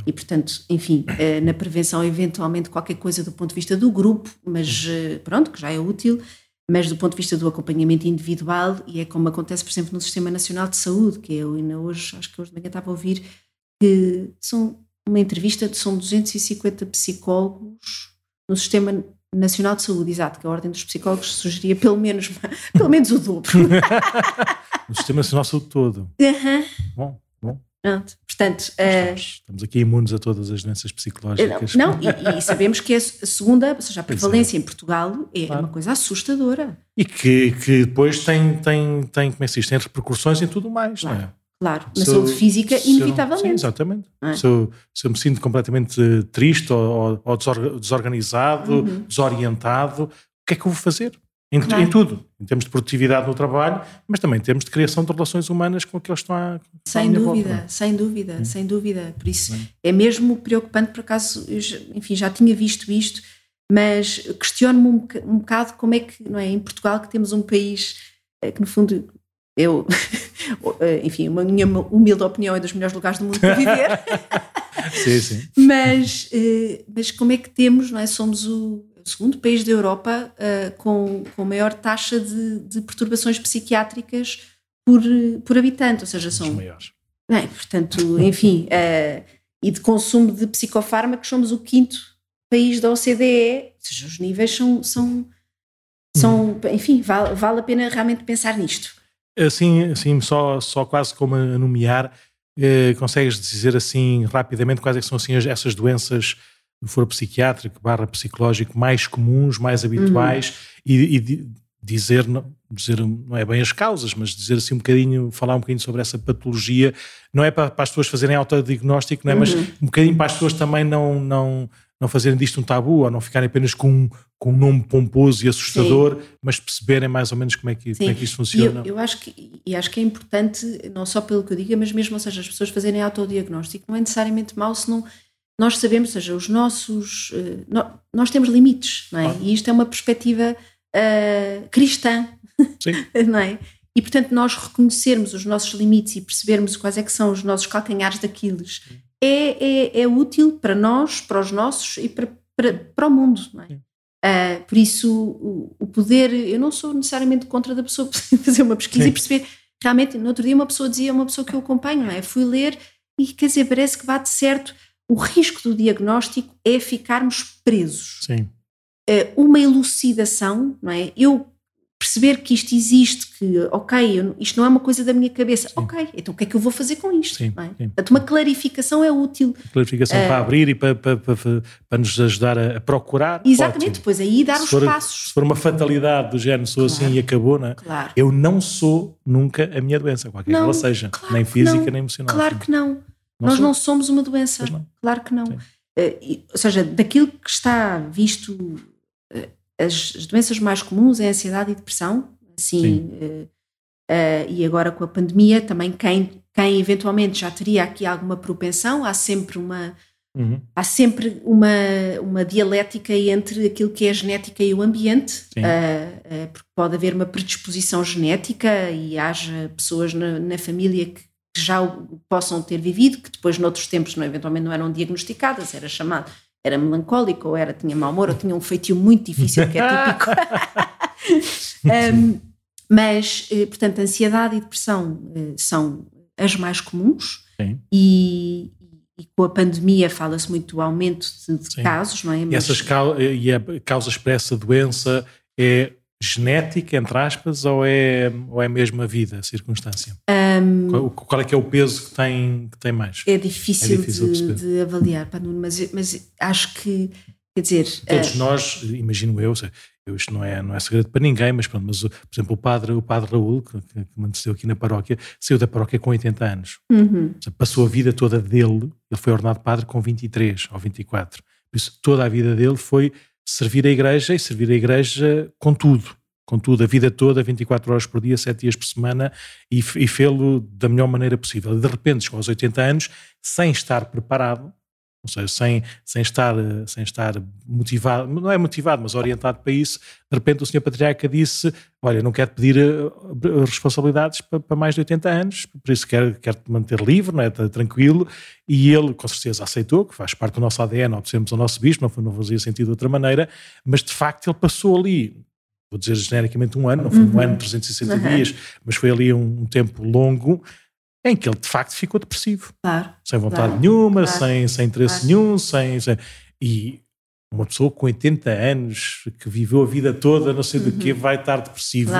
E, portanto, enfim, uh, na prevenção, eventualmente qualquer coisa do ponto de vista do grupo, mas uh, pronto, que já é útil, mas do ponto de vista do acompanhamento individual, e é como acontece, por exemplo, no Sistema Nacional de Saúde, que eu ainda hoje, acho que hoje de manhã estava a ouvir, que são uma entrevista, são 250 psicólogos no Sistema Nacional de Saúde, exato, que a Ordem dos Psicólogos sugeria pelo menos, [laughs] pelo menos o dobro. [laughs] no Sistema Nacional de Saúde todo. Uhum. Bom, bom. Pronto, portanto... Estamos, uh, estamos, aqui imunes a todas as doenças psicológicas. Não, não e, e, sabemos que a segunda, ou seja, a prevalência é. em Portugal é claro. uma coisa assustadora. E que, que depois tem, tem, tem, como é que se diz, tem repercussões em tudo mais, claro. não é? Claro, na se saúde física, inevitavelmente. sim, exatamente. É? Se, eu, se, eu, me sinto completamente triste ou, ou desorganizado, uhum. desorientado, o que é que eu vou fazer? Em, claro. em, tudo, em termos de produtividade no trabalho, mas também em termos de criação de relações humanas com aqueles que estão a. Sem dúvida, volta, é? sem dúvida, hum. sem dúvida. Por isso é. é mesmo preocupante, por acaso, enfim, já tinha visto isto, mas questiono-me um, um bocado como é que, não é, em Portugal, que temos um país eh, que, no fundo, eu, [laughs] eh, enfim, a minha humilde opinião é dos melhores lugares do mundo para viver. [laughs] sim, sim. Mas, eh, mas como é que temos, não é? Somos o segundo país da Europa uh, com, com maior taxa de, de, perturbações psiquiátricas por, por habitante, ou seja, são... Os maiores. É, portanto, enfim, uh, [laughs] e de consumo de psicofármacos somos o quinto país da OCDE, ou seja, os níveis são, são, são hum. enfim, vale, vale a pena realmente pensar nisto. Assim, assim só, só quase como a nomear, eh, consegues dizer assim rapidamente quais é são assim essas doenças do foro psiquiátrico barra psicológico mais comuns, mais habituais uhum. e, e, dizer, não, dizer, não é bem as causas, mas dizer assim um bocadinho, falar um bocadinho sobre essa patologia, não é para, para as pessoas fazerem autodiagnóstico, não é? Uhum. mas um bocadinho para as pessoas também não, não, não fazerem disto um tabu ou não ficarem apenas com, com um nome pomposo e assustador, Sim. mas perceberem mais ou menos como é que, como é que isto funciona. Eu, eu, acho que, e acho que é importante, não só pelo que eu diga, mas mesmo, ou seja, as pessoas fazerem autodiagnóstico não é necessariamente mau se não. Nós sabemos, ou seja, os nossos. Uh, nós temos limites, não é? Ah. E isto é uma perspectiva uh, cristã, [laughs] não é? E, portanto, nós reconhecermos os nossos limites e percebermos quais é que são os nossos calcanhares daqueles é, é, é útil para nós, para os nossos e para, para, para o mundo, não é? Uh, por isso, o, o, poder, eu não sou necessariamente contra da pessoa [laughs] fazer uma pesquisa Sim. e perceber. Realmente, no outro dia, uma pessoa dizia, uma pessoa que eu acompanho, não é? Fui ler e quer dizer, parece que bate certo. O risco do diagnóstico é ficarmos presos. Sim. Uh, uma elucidação, não é? Eu perceber que isto existe, que, ok, eu, isto não é uma coisa da minha cabeça, sim. ok, então o que é que eu vou fazer com isto? Sim, é? Portanto, uma clarificação é útil. Clarificação uh, para abrir e para, para, para, para, nos ajudar a, a procurar. Exatamente, ótimo. depois aí dar se os for, passos. Se for uma fatalidade do género, sou claro, assim e acabou, não é? Claro. Eu não sou nunca a minha doença, qualquer não, que ela seja, claro nem física nem emocional. Claro que não. não Nós sou. não somos uma doença, claro que não. Uh, ou seja, daquilo que está visto, as, as doenças mais comuns é a ansiedade e depressão, assim, uh, uh, e agora com a pandemia também quem, quem eventualmente já teria aqui alguma propensão, há sempre uma uhum. há sempre uma, uma dialética entre aquilo que é a genética e o ambiente, uh, porque pode haver uma predisposição genética e haja pessoas na, na família que, que já o possam ter vivido, que depois noutros tempos não, eventualmente não eram diagnosticadas, era chamado era melancólico, ou era, tinha mau humor, ou tinha um feitio muito difícil, que é típico. [laughs] um, mas, eh, portanto, ansiedade e depressão eh, são as mais comuns e, e, com a pandemia fala-se muito do aumento de, de casos, não é? Mas... E, essas, e a causa para essa doença é genética, entre aspas, ou é, ou é mesmo a vida, a circunstância? Um, qual, qual, é que é o peso que tem, que tem mais? É difícil, é difícil de, de, avaliar, mas, mas acho que, quer dizer... Todos uh, nós, imagino eu, eu, isto não é, não é segredo para ninguém, mas pronto, mas por exemplo o padre, o padre Raul, que, que me antecedeu aqui na paróquia, saiu da paróquia com 80 anos. Uhum. Passou a vida toda dele, ele foi ordenado padre com 23 ou 24. Por isso, toda a vida dele foi servir a igreja e servir a igreja com tudo. Com tudo, a vida toda, 24 horas por dia, 7 dias por semana e, e fê-lo da melhor maneira possível. E de repente, chegou aos 80 anos, sem estar preparado, ou seja, sem, sem, estar, sem estar motivado, não é motivado, mas orientado para isso, de repente o senhor patriarca disse, olha, não quero pedir eh, responsabilidades para, para mais de 80 anos, por isso quero, quero te manter livre, não é? tranquilo, e ele com certeza aceitou, que faz parte do nosso ADN, obedecemos ao nosso bispo, não, não fazia sentido de outra maneira, mas de facto ele passou ali, vou dizer genericamente um ano, não foi uhum. um ano, 360 uhum. dias, mas foi ali um, um tempo longo, em que ele de facto ficou depressivo. Claro, sem vontade claro, nenhuma, claro, sem, sem interesse nenhum, sem, sem, E uma pessoa com 80 anos que viveu a vida toda, não sei uhum. do que, vai estar depressivo.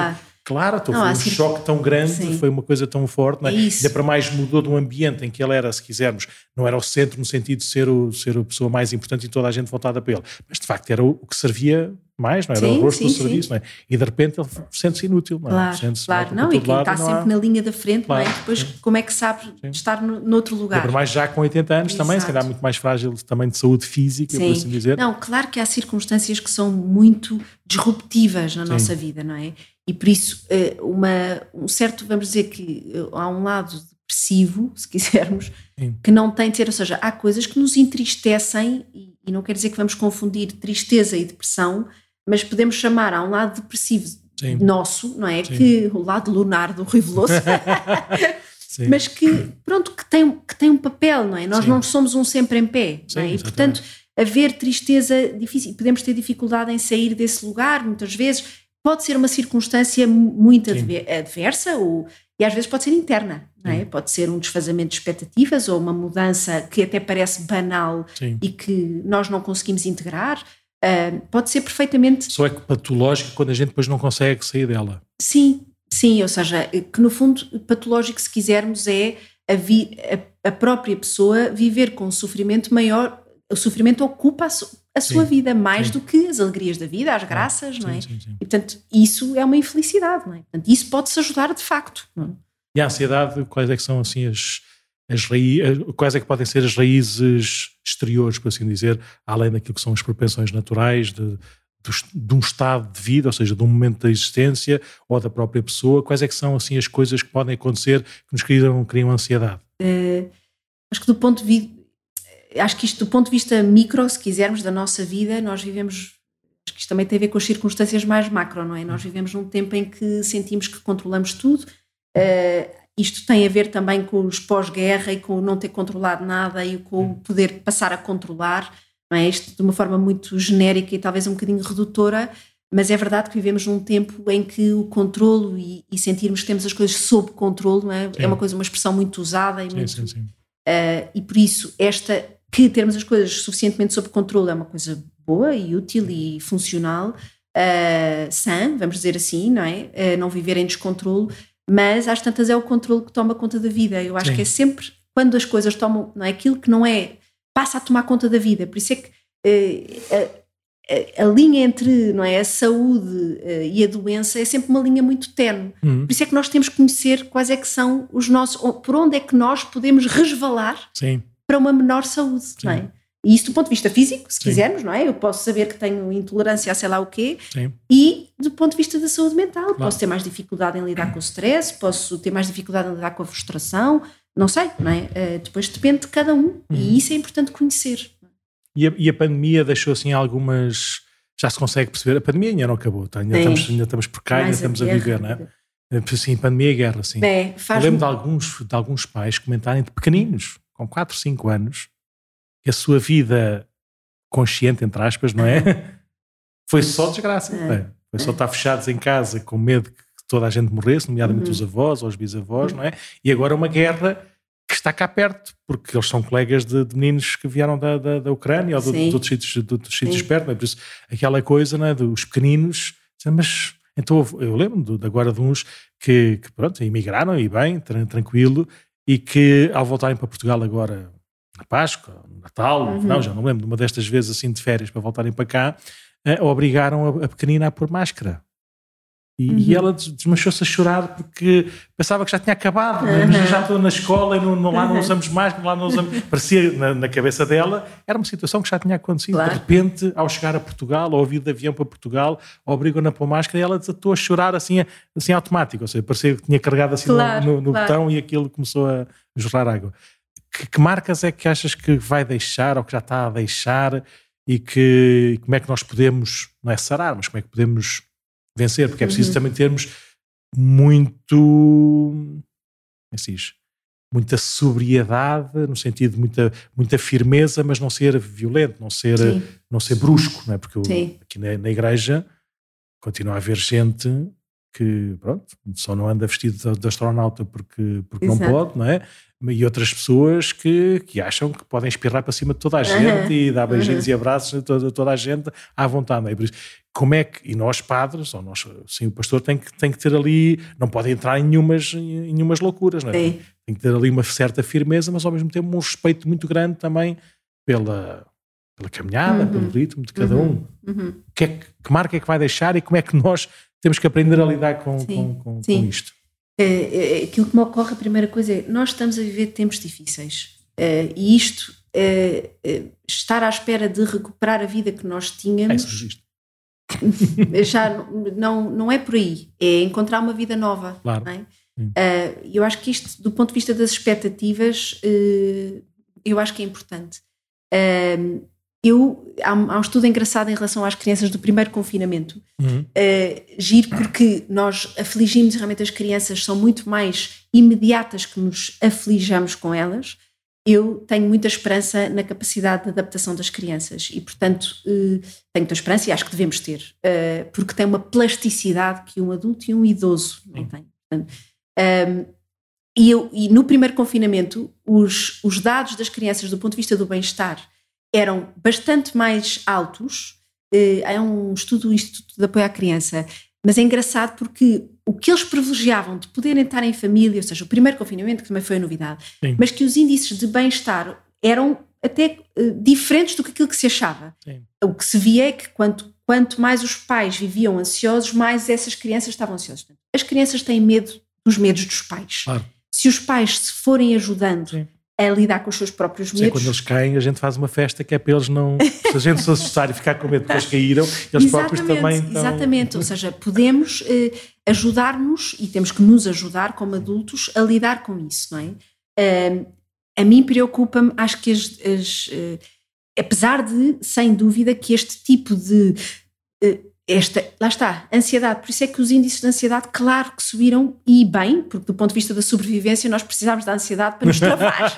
Claro, então não, foi um choque tão grande, sim. foi uma coisa tão forte, não é? Isso. ainda para mais mudou de um ambiente em que ele era, se quisermos, não era o centro no sentido de ser, o, ser a pessoa mais importante e toda a gente voltada para ele, mas de facto era o, o que servia mais, não era sim, o rosto sim, do serviço, não é? E de repente ele sente-se inútil, não é? Claro, sente claro. Não, e quem lado, está sempre há... na linha da frente, claro, não é? Depois, como é que sabe estar no, noutro lugar? por mais já com 80 anos Exato. também, se calhar muito mais frágil também de saúde física, por assim dizer. Não, claro que há circunstâncias que são muito disruptivas na nossa vida, não é? E por isso, eh, uma, um certo, vamos dizer que eh, há um lado depressivo, se quisermos, Sim. que não tem de ser, ou seja, há coisas que nos entristecem, e, e não quer dizer que vamos confundir tristeza e depressão, mas podemos chamar a um lado depressivo Sim. nosso, não é? Sim. Que o lado lunar do Rui Veloso. [laughs] mas que, pronto, que tem, que tem um papel, não é? Nós Sim. não somos um sempre em pé, não é? E, portanto, haver tristeza difícil, podemos ter dificuldade em sair desse lugar, muitas vezes, pode ser uma circunstância muito adversa ou, e às vezes pode ser interna, não é? Pode ser um desfazamento de expectativas ou uma mudança que até parece banal Sim. e que nós não conseguimos integrar. Uh, pode ser perfeitamente. Só é patológico quando a gente depois não consegue sair dela. Sim, sim, ou seja, que no fundo patológico, se quisermos, é a, vi, a, a própria pessoa viver com um sofrimento maior. O sofrimento ocupa a, a sua vida mais sim. do que as alegrias da vida, as graças, sim, não é? Sim, e portanto, isso é uma infelicidade, não é? Portanto, isso pode-se ajudar de facto. É? E a ansiedade, quais é que são assim as, as raízes, quais é que podem ser as raízes exteriores, por assim dizer, além daquilo que são as propensões naturais de, de, de, um estado de vida, ou seja, de um momento da existência ou da própria pessoa, quais é que são assim as coisas que podem acontecer que nos criam, criam ansiedade? É, acho que do ponto de vista acho que isto do ponto de vista micro, se quisermos, da nossa vida, nós vivemos acho que isto também tem a ver com as circunstâncias mais macro, não é? Nós vivemos num tempo em que sentimos que controlamos tudo. Uh, isto tem a ver também com os pós-guerra e com não ter controlado nada e com o poder passar a controlar, não é? Isto de uma forma muito genérica e talvez um bocadinho redutora, mas é verdade que vivemos num tempo em que o controlo e, e sentirmos que temos as coisas sob controle não é? é uma coisa, uma expressão muito usada e sim, muito. Sim, sim. Uh, e por isso, esta que termos as coisas suficientemente sob controle é uma coisa boa e útil e funcional, uh, sã, vamos dizer assim, não é? Uh, não viver em descontrole, mas às tantas é o controle que toma conta da vida. Eu acho Sim. que é sempre quando as coisas tomam, não é? Aquilo que não é, passa a tomar conta da vida. Por isso é que a, a, linha entre não é, a saúde e a doença é sempre uma linha muito tenue. Uhum. Por isso é que nós temos que conhecer quais é que são os nossos, por onde é que nós podemos resvalar Sim. para uma menor saúde, Sim. não é? E isso do ponto de vista físico, se Sim. quisermos, não é? Eu posso saber que tenho intolerância a sei lá o quê. Sim. E do ponto de vista da saúde mental, claro. posso ter mais dificuldade em lidar com o stress, posso ter mais dificuldade em lidar com a frustração, não sei, não é? Uh, depois depende de cada um uhum. e isso é importante conhecer. E a, e a pandemia deixou assim algumas. Já se consegue perceber, a pandemia ainda não acabou, tá? ainda, estamos, ainda estamos por cá, ainda estamos a, a viver, não é? Sim, pandemia e guerra, sim. Eu lembro de alguns, de alguns pais comentarem de pequeninos, com 4, 5 anos, a sua vida consciente, entre aspas, não é? [laughs] Foi só desgraça. É. Foi só estar fechados em casa com medo que toda a gente morresse, nomeadamente uhum. os avós ou os bisavós, não é? E agora uma guerra que está cá perto, porque eles são colegas de, de meninos que vieram da, da, da Ucrânia ou de, de, outros sítios, de outros sítios perto, não é? Por isso, aquela coisa, não é? Dos pequeninos, mas então eu lembro de, agora de uns que, que, pronto, emigraram e bem, tranquilo, e que ao voltarem para Portugal agora na Páscoa, no Natal, uhum. não, já não lembro, uma destas vezes assim de férias para voltarem para cá, uh, obrigaram a, a, pequenina a pôr máscara. E, uhum. e ela desmanchou-se a chorar porque pensava que já tinha acabado, uhum. mas já estou na escola e não, não lá não usamos máscara, lá não usamos. Parecia na, na, cabeça dela, era uma situação que já tinha acontecido. Claro. De repente, ao chegar a Portugal, ao vir de avião para Portugal, obrigam-na a pôr máscara e ela desatou a chorar assim, assim automático. Ou seja, parecia que tinha carregado assim claro, no, no, no claro. botão e aquilo começou a jorrar água que, que, marcas é que achas que vai deixar ou que já está a deixar e que como é que nós podemos, não é sarar, mas como é que podemos vencer? Porque é preciso uhum. também termos muito, é assim, muita sobriedade, no sentido de muita, muita firmeza, mas não ser violento, não ser, não ser brusco, não é? Porque eu, aqui na, na igreja continua a haver gente que pronto, só não anda vestido de astronauta porque, porque não pode, não é? E outras pessoas que, que acham que podem espirrar para cima de toda a gente uhum. e dar beijinhos uhum. e abraços a toda, toda, a gente à vontade. Não é? Por isso, como é que, e nós padres, ou nós, sim, o pastor tem que, tem que ter ali, não pode entrar em nenhumas, em nenhumas loucuras, não é? Sim. Tem que ter ali uma certa firmeza, mas ao mesmo tempo um respeito muito grande também pela, pela caminhada, uhum. pelo ritmo de cada uhum. um. Uhum. Que, é que, que marca é que vai deixar e como é que nós temos que aprender a lidar com, com, com, com, isto. É, é, aquilo que me ocorre, a primeira coisa é: nós estamos a viver tempos difíceis. É, e isto, é, é, estar à espera de recuperar a vida que nós tínhamos. É [laughs] já não, não é por aí. É encontrar uma vida nova. Claro. Uh, eu acho que isto, do ponto de vista das expectativas, uh, eu acho que é importante. Eu, há, um estudo engraçado em relação às crianças do primeiro confinamento. Uhum. Uh, giro porque nós afligimos realmente as crianças, são muito mais imediatas que nos aflijamos com elas. Eu tenho muita esperança na capacidade de adaptação das crianças e, portanto, uh, tenho muita esperança e acho que devemos ter, uh, porque tem uma plasticidade que um adulto e um idoso não têm. Um, ehm, e, eu, e no primeiro confinamento, os, os dados das crianças do ponto de vista do bem-estar eram bastante mais altos. Eh, é um estudo do Instituto de Apoio à Criança, mas é engraçado porque o que eles privilegiavam de poderem estar em família, ou seja, o primeiro confinamento, que também foi a novidade, Sim. mas que os índices de bem-estar eram até uh, diferentes do que aquilo que se achava. Sim. O que se via é que quanto, quanto mais os pais viviam ansiosos, mais essas crianças estavam ansiosas. As crianças têm medo dos medos dos pais. Claro. Se os pais se forem ajudando Sim a lidar com os seus próprios medos. Sim, quando eles caem, a gente faz uma festa que é para eles não. Se a gente se assustar e ficar com medo porque eles caíram, eles exatamente, próprios também. Estão... Exatamente, ou seja, podemos eh, ajudar-nos e temos que nos ajudar como adultos a lidar com isso, não é? Uh, a mim preocupa-me, acho que as, as uh, apesar de, sem dúvida, que este tipo de uh, esta, lá está, ansiedade. Por isso é que os índices de ansiedade, claro que subiram e bem, porque do ponto de vista da sobrevivência nós precisamos da ansiedade para nos travar.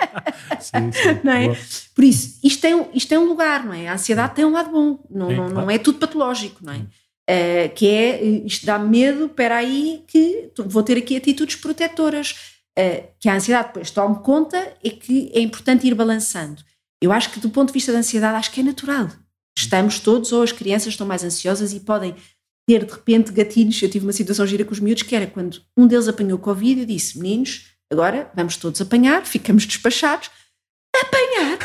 [laughs] sim, sim, [laughs] não é? Por isso, isto tem, isto tem um lugar, não é? A ansiedade tem um lado bom, não, sim, não, claro. não é tudo patológico, não é? Uh, que é, isto dá medo, espera aí, que vou ter aqui atitudes protetoras. Uh, que a ansiedade depois tome conta é que é importante ir balançando. Eu acho que do ponto de vista da ansiedade, acho que é natural Estamos todos, ou as crianças estão mais ansiosas e podem ter de repente gatilhos. Eu tive uma situação gira com os miúdos que era quando um deles apanhou Covid, eu disse: meninos, agora vamos todos apanhar, ficamos despachados. Apanhar!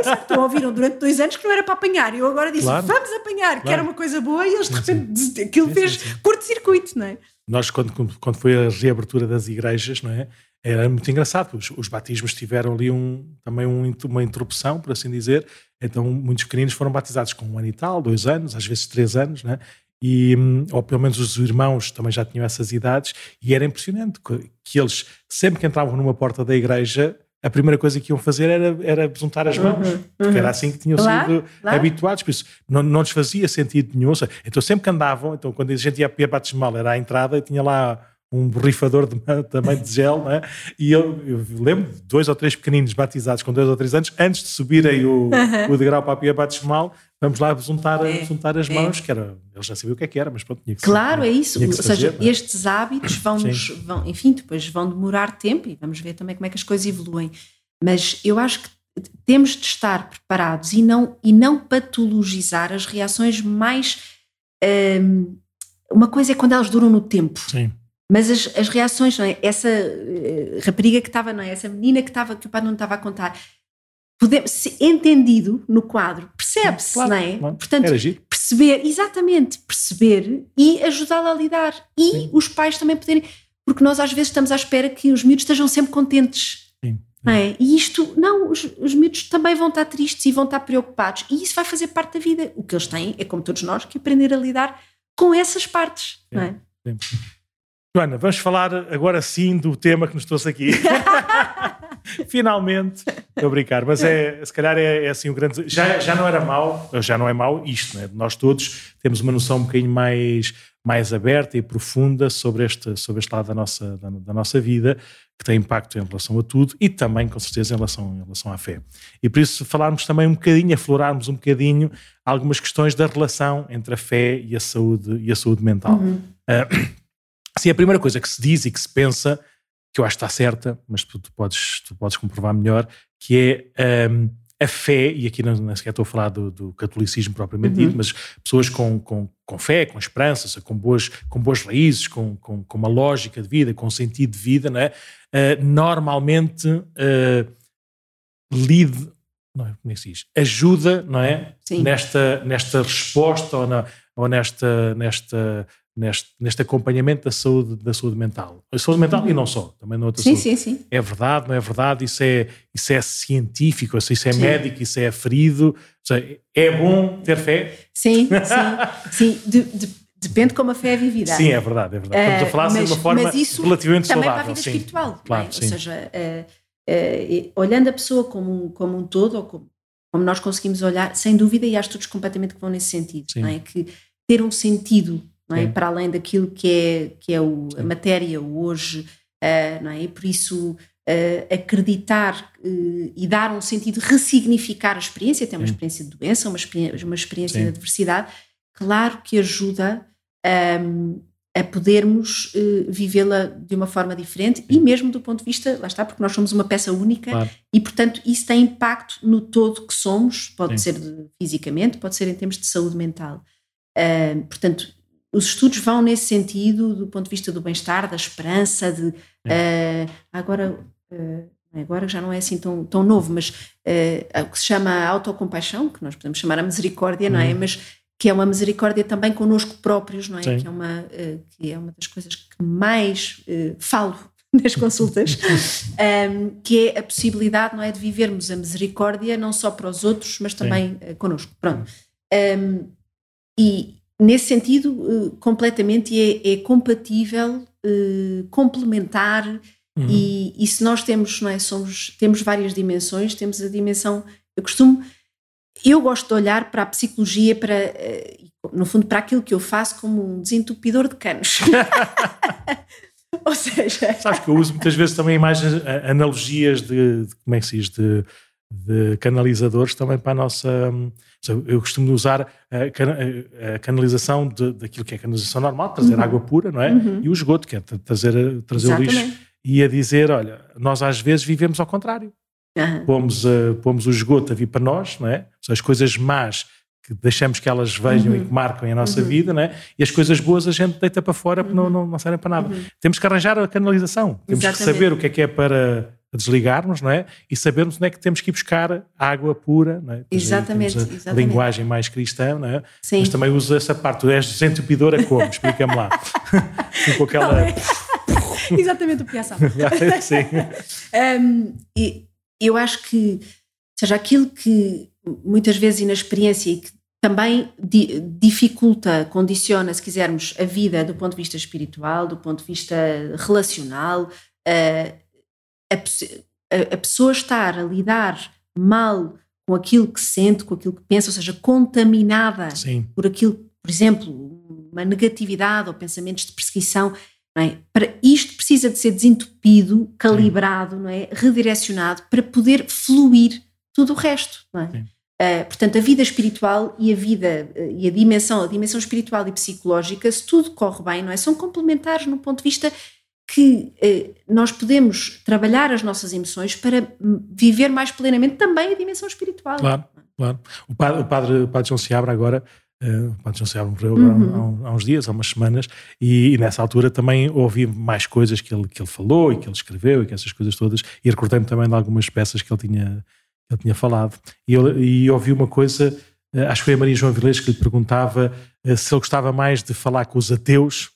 [laughs] Estão ouviram durante dois anos que não era para apanhar. E eu agora disse: claro. vamos apanhar, claro. que era uma coisa boa, e eles de repente aquilo fez curto-circuito, não é? Nós, quando, quando foi a reabertura das igrejas, não é? Era muito engraçado, os, os batismos tiveram ali um, também um, uma interrupção, por assim dizer. Então, muitos pequeninos foram batizados com um ano e tal, dois anos, às vezes três anos, né? e, hum, ou pelo menos os irmãos também já tinham essas idades, e era impressionante que, que eles, sempre que entravam numa porta da igreja, a primeira coisa que iam fazer era, era besuntar as mãos, uhum, porque era assim que tinham sido habituados, por isso não, não lhes fazia sentido nenhum. Então sempre que andavam, então quando a gente ia para batismal era à entrada e tinha lá um borrifador de, também de gel, né? e eu, eu, lembro de dois ou três pequeninos batizados com dois ou três anos, antes de subirem o, o degrau para a pia batismal, vamos lá juntar, é, juntar as mãos, é. que era, eles já sabiam o que é que era, mas pronto, tinha que Claro, ser, é isso. Ou seja, é? estes hábitos vão, nos, vão, enfim, depois vão demorar tempo e vamos ver também como é que as coisas evoluem. Mas eu acho que temos de estar preparados e não, e não patologizar as reações mais. Hum, uma coisa é quando elas duram no tempo. Sim. Mas as, as reações, não é? Essa uh, rapariga que estava, não é? Essa menina que estava, que o pai não estava a contar, podemos, entendido no quadro, percebe-se, claro, não é? Claro. Portanto, perceber, exatamente, perceber e ajudá-la a lidar. E Sim. os pais também poderem, porque nós às vezes estamos à espera que os miúdos estejam sempre contentes. Sim. Não é? E isto, não, os, os miúdos também vão estar tristes e vão estar preocupados. E isso vai fazer parte da vida. O que eles têm é, como todos nós, que aprender a lidar com essas partes. Sim. Não é? Sim. Joana, vamos falar agora sim do tema que nos trouxe aqui. [laughs] Finalmente, estou a brincar, mas é, se calhar é, é, assim o grande. Já, já não era mau, já não é mau isto, né? Nós todos temos uma noção um bocadinho mais, mais aberta e profunda sobre este, sobre este lado da nossa, da, da, nossa vida, que tem impacto em relação a tudo e também, com certeza, em relação, em relação à fé. E por isso falarmos também um bocadinho, aflorarmos um bocadinho algumas questões da relação entre a fé e a saúde, e a saúde mental. Uhum. Uh, Assim, a primeira coisa que se diz e que se pensa, que eu acho que está certa, mas tu, tu podes, tu podes comprovar melhor, que é um, a fé, e aqui não, não sequer estou a falar do, do catolicismo propriamente uhum. dito, mas pessoas com, com, com fé, com esperança, com boas, com boas raízes, com, com, com uma lógica de vida, com um sentido de vida, não é? Uh, normalmente uh, lide, não é, como é que se diz? Ajuda, não é? Sim. Nesta, nesta resposta ou, na, ou nesta, nesta neste, neste acompanhamento da saúde, da saúde mental. A saúde mental e não só, também na outra sim, saúde. Sim, sim. É verdade, não é verdade, isso é, isso é científico, isso é sim. médico, isso é aferido. Seja, é bom ter fé? Sim, [laughs] sim. sim. De, de, depende como a fé é vivida. Sim, é verdade, é verdade. Estamos a falar uh, mas, de uma forma relativamente também saudável. Também para a vida sim. espiritual. Claro, é? Ou seja, uh, uh, olhando a pessoa como um, como um todo, ou como, como nós conseguimos olhar, sem dúvida, e há estudos completamente que vão nesse sentido, é? que ter um sentido não é? Para além daquilo que é, que é o, a matéria hoje, uh, não é? E por isso uh, acreditar uh, e dar um sentido, ressignificar a experiência, até uma experiência de doença, uma experiência, uma experiência de adversidade, claro que ajuda um, a podermos vivê-la de uma forma diferente Sim. e mesmo do ponto de vista, lá está, porque nós somos uma peça única claro. e, portanto, isso tem impacto no todo que somos, pode Sim. ser fisicamente, pode ser em termos de saúde mental. Portanto, os estudos vão nesse sentido, do ponto de vista do bem-estar, da esperança, de uh, agora. Uh, agora já não é assim tão, tão novo, mas uh, o que se chama autocompaixão, que nós podemos chamar a misericórdia, não é? Uhum. Mas que é uma misericórdia também connosco próprios, não é? Que é, uma, que é uma das coisas que mais falo [laughs] nas consultas, um, [laughs] que é a possibilidade, não é? De vivermos a misericórdia não só para os outros, mas também uh, connosco. Pronto. Um, e, nesse sentido, uh, completamente é, é compatível, uh, complementar, uhum. e, e, se nós temos, não é, somos, temos várias dimensões, temos a dimensão, eu costumo, eu gosto de olhar para a psicologia, para, uh, no fundo, para aquilo que eu faço como um desentupidor de canos. [laughs] Ou seja... Sabes que eu uso muitas vezes também imagens, analogias de, de como é que se diz, de, de canalizadores também para a nossa eu costumo usar a, canalização de, daquilo que é canalização normal, trazer uhum. água pura, não é? Uhum. E o esgoto, que é trazer, trazer o lixo. E a dizer, olha, nós às vezes vivemos ao contrário. Uhum. Pomos, uh, pomos o esgoto a vir para nós, não é? As coisas más que deixamos que elas vejam uhum. e que marquem a nossa uhum. vida, né? e as coisas boas a gente deita para fora porque não, uhum. não, não servem para nada. Uhum. Temos que arranjar a canalização, temos Exatamente. que saber o que é que é para desligarmos, não é? E sabermos onde é que temos que ir buscar água pura, não é? Exatamente, a, exatamente. linguagem mais cristã, não é? Sim. Mas também usa essa parte, tu és desentupidora como? Explica-me lá. [laughs] com aquela... É. [laughs] exatamente o piaçaba. [laughs] Sim. um, e eu acho que, seja, aquilo que muitas vezes inexperiência e que também di dificulta, condiciona, se quisermos, a vida do ponto de vista espiritual, do ponto de vista relacional, uh, a, a, a pessoa estar a lidar mal com aquilo que sente, com aquilo que pensa, ou seja, contaminada Sim. por aquilo, por exemplo, uma negatividade ou pensamentos de perseguição, é? Para isto precisa de ser desentupido, calibrado, não é? redirecionado para poder fluir tudo o resto. Não é? Uh, portanto, a vida espiritual e a vida uh, e a dimensão, a dimensão espiritual e psicológica, se tudo corre bem, não é? São complementares no ponto de vista que uh, nós podemos trabalhar as nossas emoções para viver mais plenamente também a dimensão espiritual. Claro, claro. O padre, o padre, o padre João Seabra agora Uh, o Padre João morreu uhum. há, há, uns dias, há umas semanas, e, e, nessa altura também ouvi mais coisas que ele, que ele falou e que ele escreveu e que essas coisas todas, e recordei-me também de algumas peças que ele tinha, que ele tinha falado. E, eu, e ouvi uma coisa, uh, acho que foi a Maria João Vilês que lhe perguntava uh, se ele gostava mais de falar com os ateus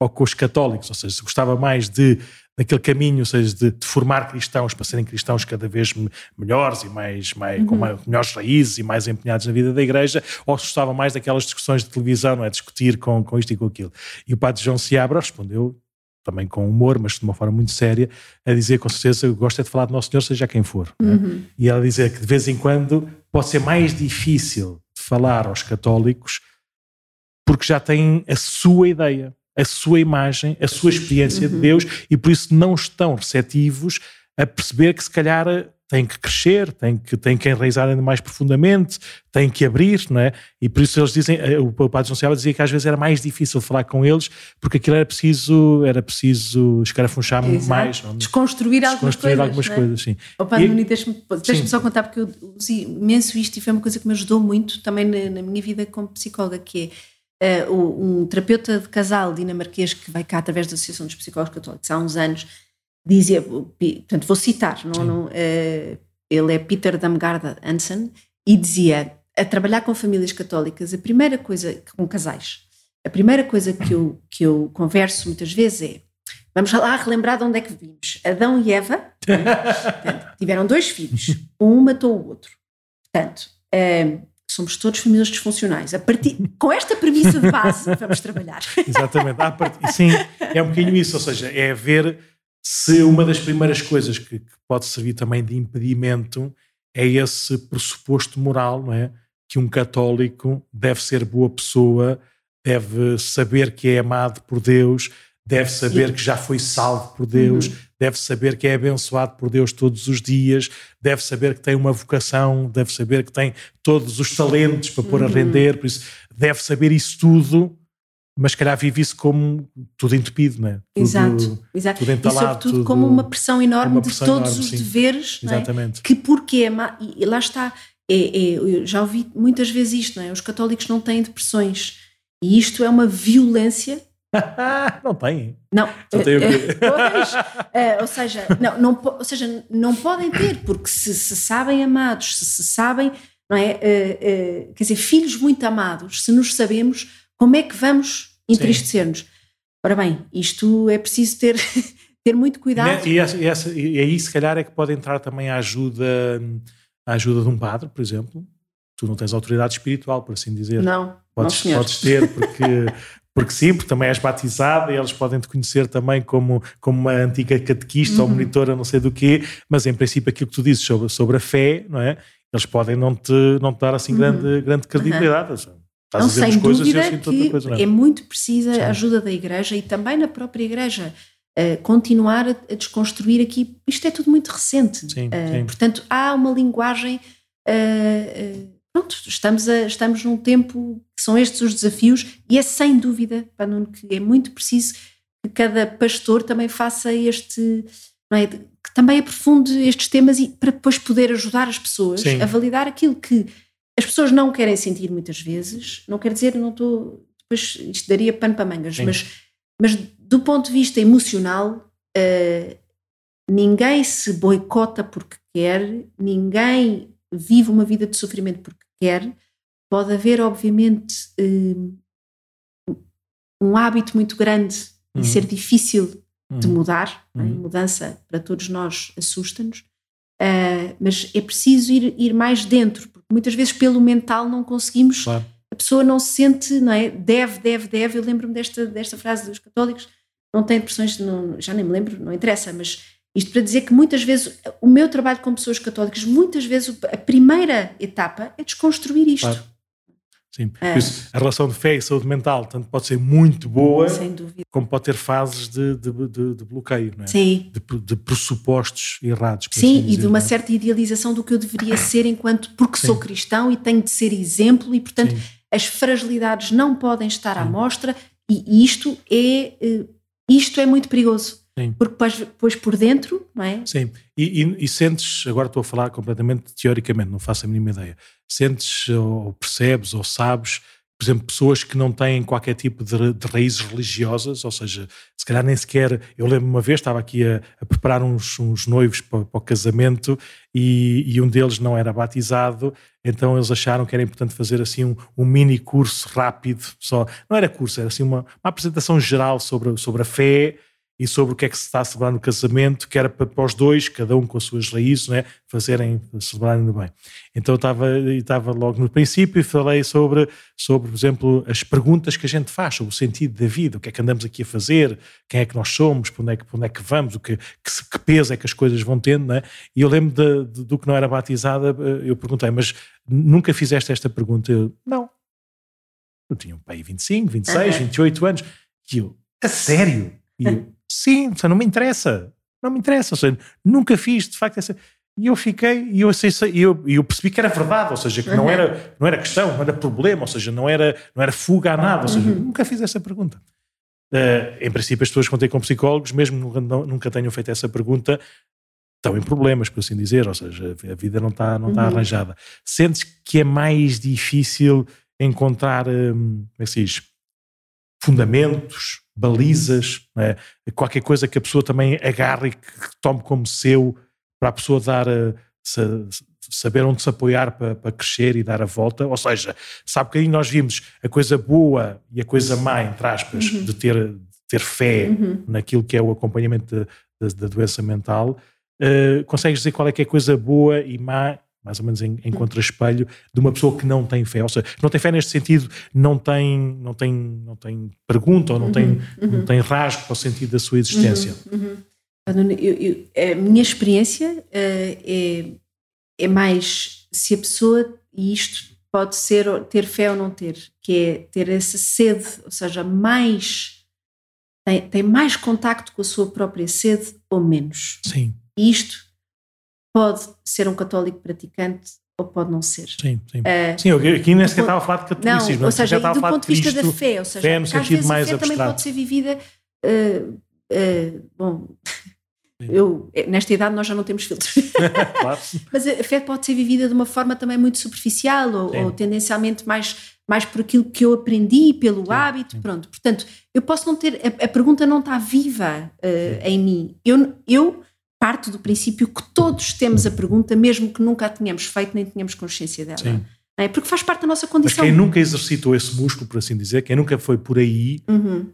ou com os católicos, ou seja, se gostava mais de naquele caminho, ou seja, de, de, formar cristãos para serem cristãos cada vez melhores e mais, mais uhum. com mais, melhores raízes e mais empenhados na vida da igreja, ou se gostava mais daquelas discussões de televisão, não é? Discutir com, com isto e com aquilo. E o padre João Seabra respondeu também com humor, mas de uma forma muito séria, a dizer com certeza, eu gosto é de falar de Nosso Senhor, seja quem for. É? Uhum. E ela dizer que de vez em quando pode ser mais difícil de falar aos católicos porque já têm a sua ideia a sua imagem, a sua experiência uhum. de Deus e por isso não estão receptivos a perceber que se calhar têm que crescer, têm que, têm que enraizar ainda mais profundamente, têm que abrir, não é? E por isso eles dizem, eh, o Padre João Seabra dizia que às vezes era mais difícil falar com eles, porque aquilo era preciso, era preciso escarafunchar Exato. mais. Não? Desconstruir, algumas Desconstruir coisas. algumas é? coisas, sim. O Padre Nuno, deixa-me deixa só contar, porque eu usei imenso isto e foi uma coisa que me ajudou muito também na, na minha vida como psicóloga, que é uh, um terapeuta de casal dinamarquês que vai cá através da Associação dos Psicólogos Católicos há uns anos, dizia, portanto vou citar, não, não, uh, ele é Peter Damgarda Hansen, e dizia, a trabalhar com famílias católicas, a primeira coisa, com casais, a primeira coisa que eu, que eu converso muitas vezes é, vamos lá relembrar de onde é que vimos. Adão e Eva [laughs] portanto, tiveram dois filhos, um matou o outro. Portanto, uh, somos todos famílias disfuncionais. A partir, [laughs] com esta premissa de base, vamos trabalhar. [laughs] Exatamente. Part... Sim, é um bocadinho isso, ou seja, é ver se uma das primeiras coisas que, que, pode servir também de impedimento é esse pressuposto moral, não é? Que um católico deve ser boa pessoa, deve saber que é amado por Deus, deve saber que já foi salvo por Deus, uhum. Deve saber que é abençoado por Deus todos os dias, deve saber que tem uma vocação, deve saber que tem todos os talentos para pôr uhum. a render, por isso deve saber isso tudo, mas calhar vive isso como tudo entupido, não é? Tudo, exato, exato. Tudo entalado, e sobretudo tudo, como uma pressão enorme uma pressão de todos enorme, os sim. deveres, Exatamente. É? que porque é, e lá está, é, é, eu já ouvi muitas vezes isto, não é? Os católicos não têm depressões e isto é uma violência [laughs] não tem. Não. Só tem o quê? [laughs] Pois, uh, ou, seja, não, não, ou seja, não podem ter, porque se, se sabem amados, se se sabem, não é? Uh, uh, quer dizer, filhos muito amados, se nos sabemos, como é que vamos entristecer-nos? Ora bem, isto é preciso ter, [laughs] ter muito cuidado. E, essa, e, essa, e aí, se calhar, é que pode entrar também a ajuda, a ajuda de um padre, por exemplo. Tu não tens autoridade espiritual, por assim dizer. Não, podes, não, podes ter, porque porque sim, porque também és batizada e eles podem te conhecer também como, como uma antiga catequista uhum. ou monitora, não sei do quê, mas em princípio aquilo que tu dizes sobre, sobre a fé, não é? Eles podem não te, não te dar assim uhum. grande, grande credibilidade. Uhum. Estás não, sem coisas dúvida que coisa, é? é? muito precisa sim. a ajuda da Igreja e também na própria Igreja. Uh, continuar a, a, desconstruir aqui, isto é tudo muito recente. Sim, uh, sim. Portanto, há uma linguagem uh, pronto, estamos, a, estamos num tempo que são estes os desafios e é sem dúvida, para Nuno, que é muito preciso que cada pastor também faça este, é, que também aprofunde estes temas e para depois poder ajudar as pessoas Sim. a validar aquilo que as pessoas não querem sentir muitas vezes, não quer dizer, não estou, depois isto daria pano para mangas, mas, mas do ponto de vista emocional, uh, ninguém se boicota porque quer, ninguém vive uma vida de sofrimento porque quer. Pode haver, obviamente, uh, um hábito muito grande uhum. e ser difícil uhum. de mudar. É? Uhum. Mudança para todos nós assusta-nos. Uh, mas é preciso ir, ir mais dentro, porque muitas vezes pelo mental não conseguimos. Claro. A pessoa não se sente, não é? Deve, deve, deve. Eu lembro-me desta, desta frase dos católicos, não tem depressões, não, já nem me lembro, não interessa, mas isto para dizer que muitas vezes o meu trabalho com pessoas católicas, muitas vezes a primeira etapa é desconstruir isto. Claro. Sim, é. isso, a relação de fé e saúde mental tanto pode ser muito boa, como pode ter fases de, de, de, de bloqueio, é? Sim. De, pressupostos errados. Sim, assim e de uma é? certa idealização do que eu deveria ser enquanto, porque Sim. sou cristão e tenho de ser exemplo e, portanto, Sim. as fragilidades não podem estar Sim. à mostra e isto é, eh, isto é muito perigoso. Sim. Porque depois, depois por dentro, não é? Sim, e, e, e, sentes, agora estou a falar completamente teoricamente, não faço a mínima ideia, sentes ou percebes ou sabes, por exemplo, pessoas que não têm qualquer tipo de, de raízes religiosas, ou seja, se calhar nem sequer, eu lembro uma vez, estava aqui a, a preparar uns, uns noivos para, para, o casamento e, e, um deles não era batizado, então eles acharam que era importante fazer assim um, um mini curso rápido, só, não era curso, era assim uma, uma apresentação geral sobre, sobre a fé, e sobre o que é que se está a celebrar no casamento, que era para, os dois, cada um com as suas raízes, né, fazerem, celebrarem bem. Então eu estava, estava logo no princípio e falei sobre, sobre, por exemplo, as perguntas que a gente faz sobre o sentido da vida, o que é que andamos aqui a fazer, quem é que nós somos, para onde é que, para onde é que vamos, o que, que, que peso é que as coisas vão tendo, né? E eu lembro de, de, do que não era batizada, eh, eu perguntei, mas nunca fizeste esta pergunta? Eu, não. Eu tinha um pai 25, 26, uhum. 28 anos. E eu, a sério? E eu, Sim, não me interessa. Não me interessa. Ou seja, nunca fiz, de facto, essa. E eu fiquei, e eu, eu, eu percebi que era verdade, ou seja, que uhum. não, era, não era questão, não era problema, ou seja, não era, não era fuga a nada, ou seja, uhum. nunca fiz essa pergunta. Uh, em princípio, as pessoas que contei com psicólogos, mesmo nunca, nunca tenham feito essa pergunta, estão em problemas, por assim dizer, ou seja, a vida não está, não está uhum. arranjada. Sentes que é mais difícil encontrar, um, como é que se diz, fundamentos, balizas, é? qualquer coisa que a pessoa também agarre e que tome como seu para a pessoa dar a, saber onde se apoiar para, para, crescer e dar a volta. Ou seja, sabe que aí nós vimos a coisa boa e a coisa má, entre aspas, uhum. de, ter, de ter fé uhum. naquilo que é o acompanhamento da doença mental. Uh, consegues dizer qual é que é a coisa boa e má mais ou menos em, em contra-espelho de uma pessoa que não tem fé. Ou seja, não tem fé neste sentido, não tem, não tem, não tem pergunta ou não, uhum, tem, uhum. não tem rasgo para o sentido da sua existência. Uhum, uhum. eu, eu, a minha experiência uh, é, é mais se a pessoa, e isto pode ser ter fé ou não ter, que é ter essa sede, ou seja, mais tem, tem mais contacto com a sua própria sede ou menos. Sim. E isto pode ser um católico praticante ou pode não ser. Sim, sim. Uh, sim, eu aqui nem sequer estava a falar de catolicismo. Não, ou seja, do ponto de vista Cristo, da fé, ou seja, fé no sentido mais a fé abstrato. também pode ser vivida, uh, uh, bom, eu, nesta idade nós já não temos filtros. [laughs] claro. Mas a fé pode ser vivida de uma forma também muito superficial ou, ou tendencialmente mais, mais por aquilo que eu aprendi, pelo hábito, pronto. Portanto, eu posso não ter, a, a pergunta não está viva em mim. Eu, eu parte do princípio que todos temos a pergunta, mesmo que nunca a tenhamos feito nem tenhamos consciência dela. Sim. É? Porque faz parte da nossa condição. Mas quem nunca exercitou esse músculo, por assim dizer, quem nunca foi por aí, uhum.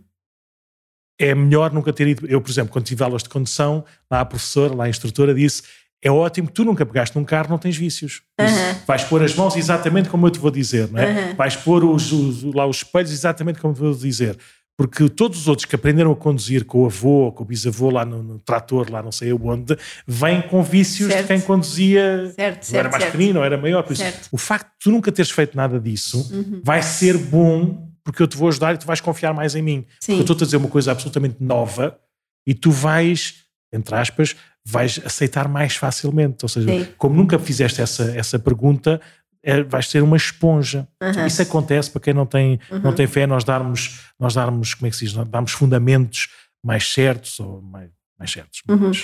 é melhor nunca ter ido. Eu, por exemplo, quando tive aulas de condução, lá a professora, lá a instrutora disse: é ótimo que tu nunca pegaste num carro, não tens vícios. Uhum. Vais pôr as mãos exatamente como eu te vou dizer, não é? Uhum. Vais pôr os, os, lá os espelhos exatamente como eu te vou dizer. Porque todos os outros que aprenderam a conduzir com o avô ou com o bisavô lá no, no trator, lá não sei onde, vêm com vícios certo. de quem conduzia. Certo, certo, era mais pequenino ou era maior. Por isso, o facto de tu nunca teres feito nada disso uhum. vai ser bom porque eu te vou ajudar e tu vais confiar mais em mim. Sim. Porque eu estou a dizer uma coisa absolutamente nova e tu vais, entre aspas, vais aceitar mais facilmente. Ou seja, Sim. como nunca fizeste essa, essa pergunta, é, vais ser uma esponja. Uhum. Isso acontece para quem não tem, uhum. não tem fé, nós darmos, nós darmos, como é que se diz, darmos fundamentos mais certos ou mais, mais certos, uhum. mais,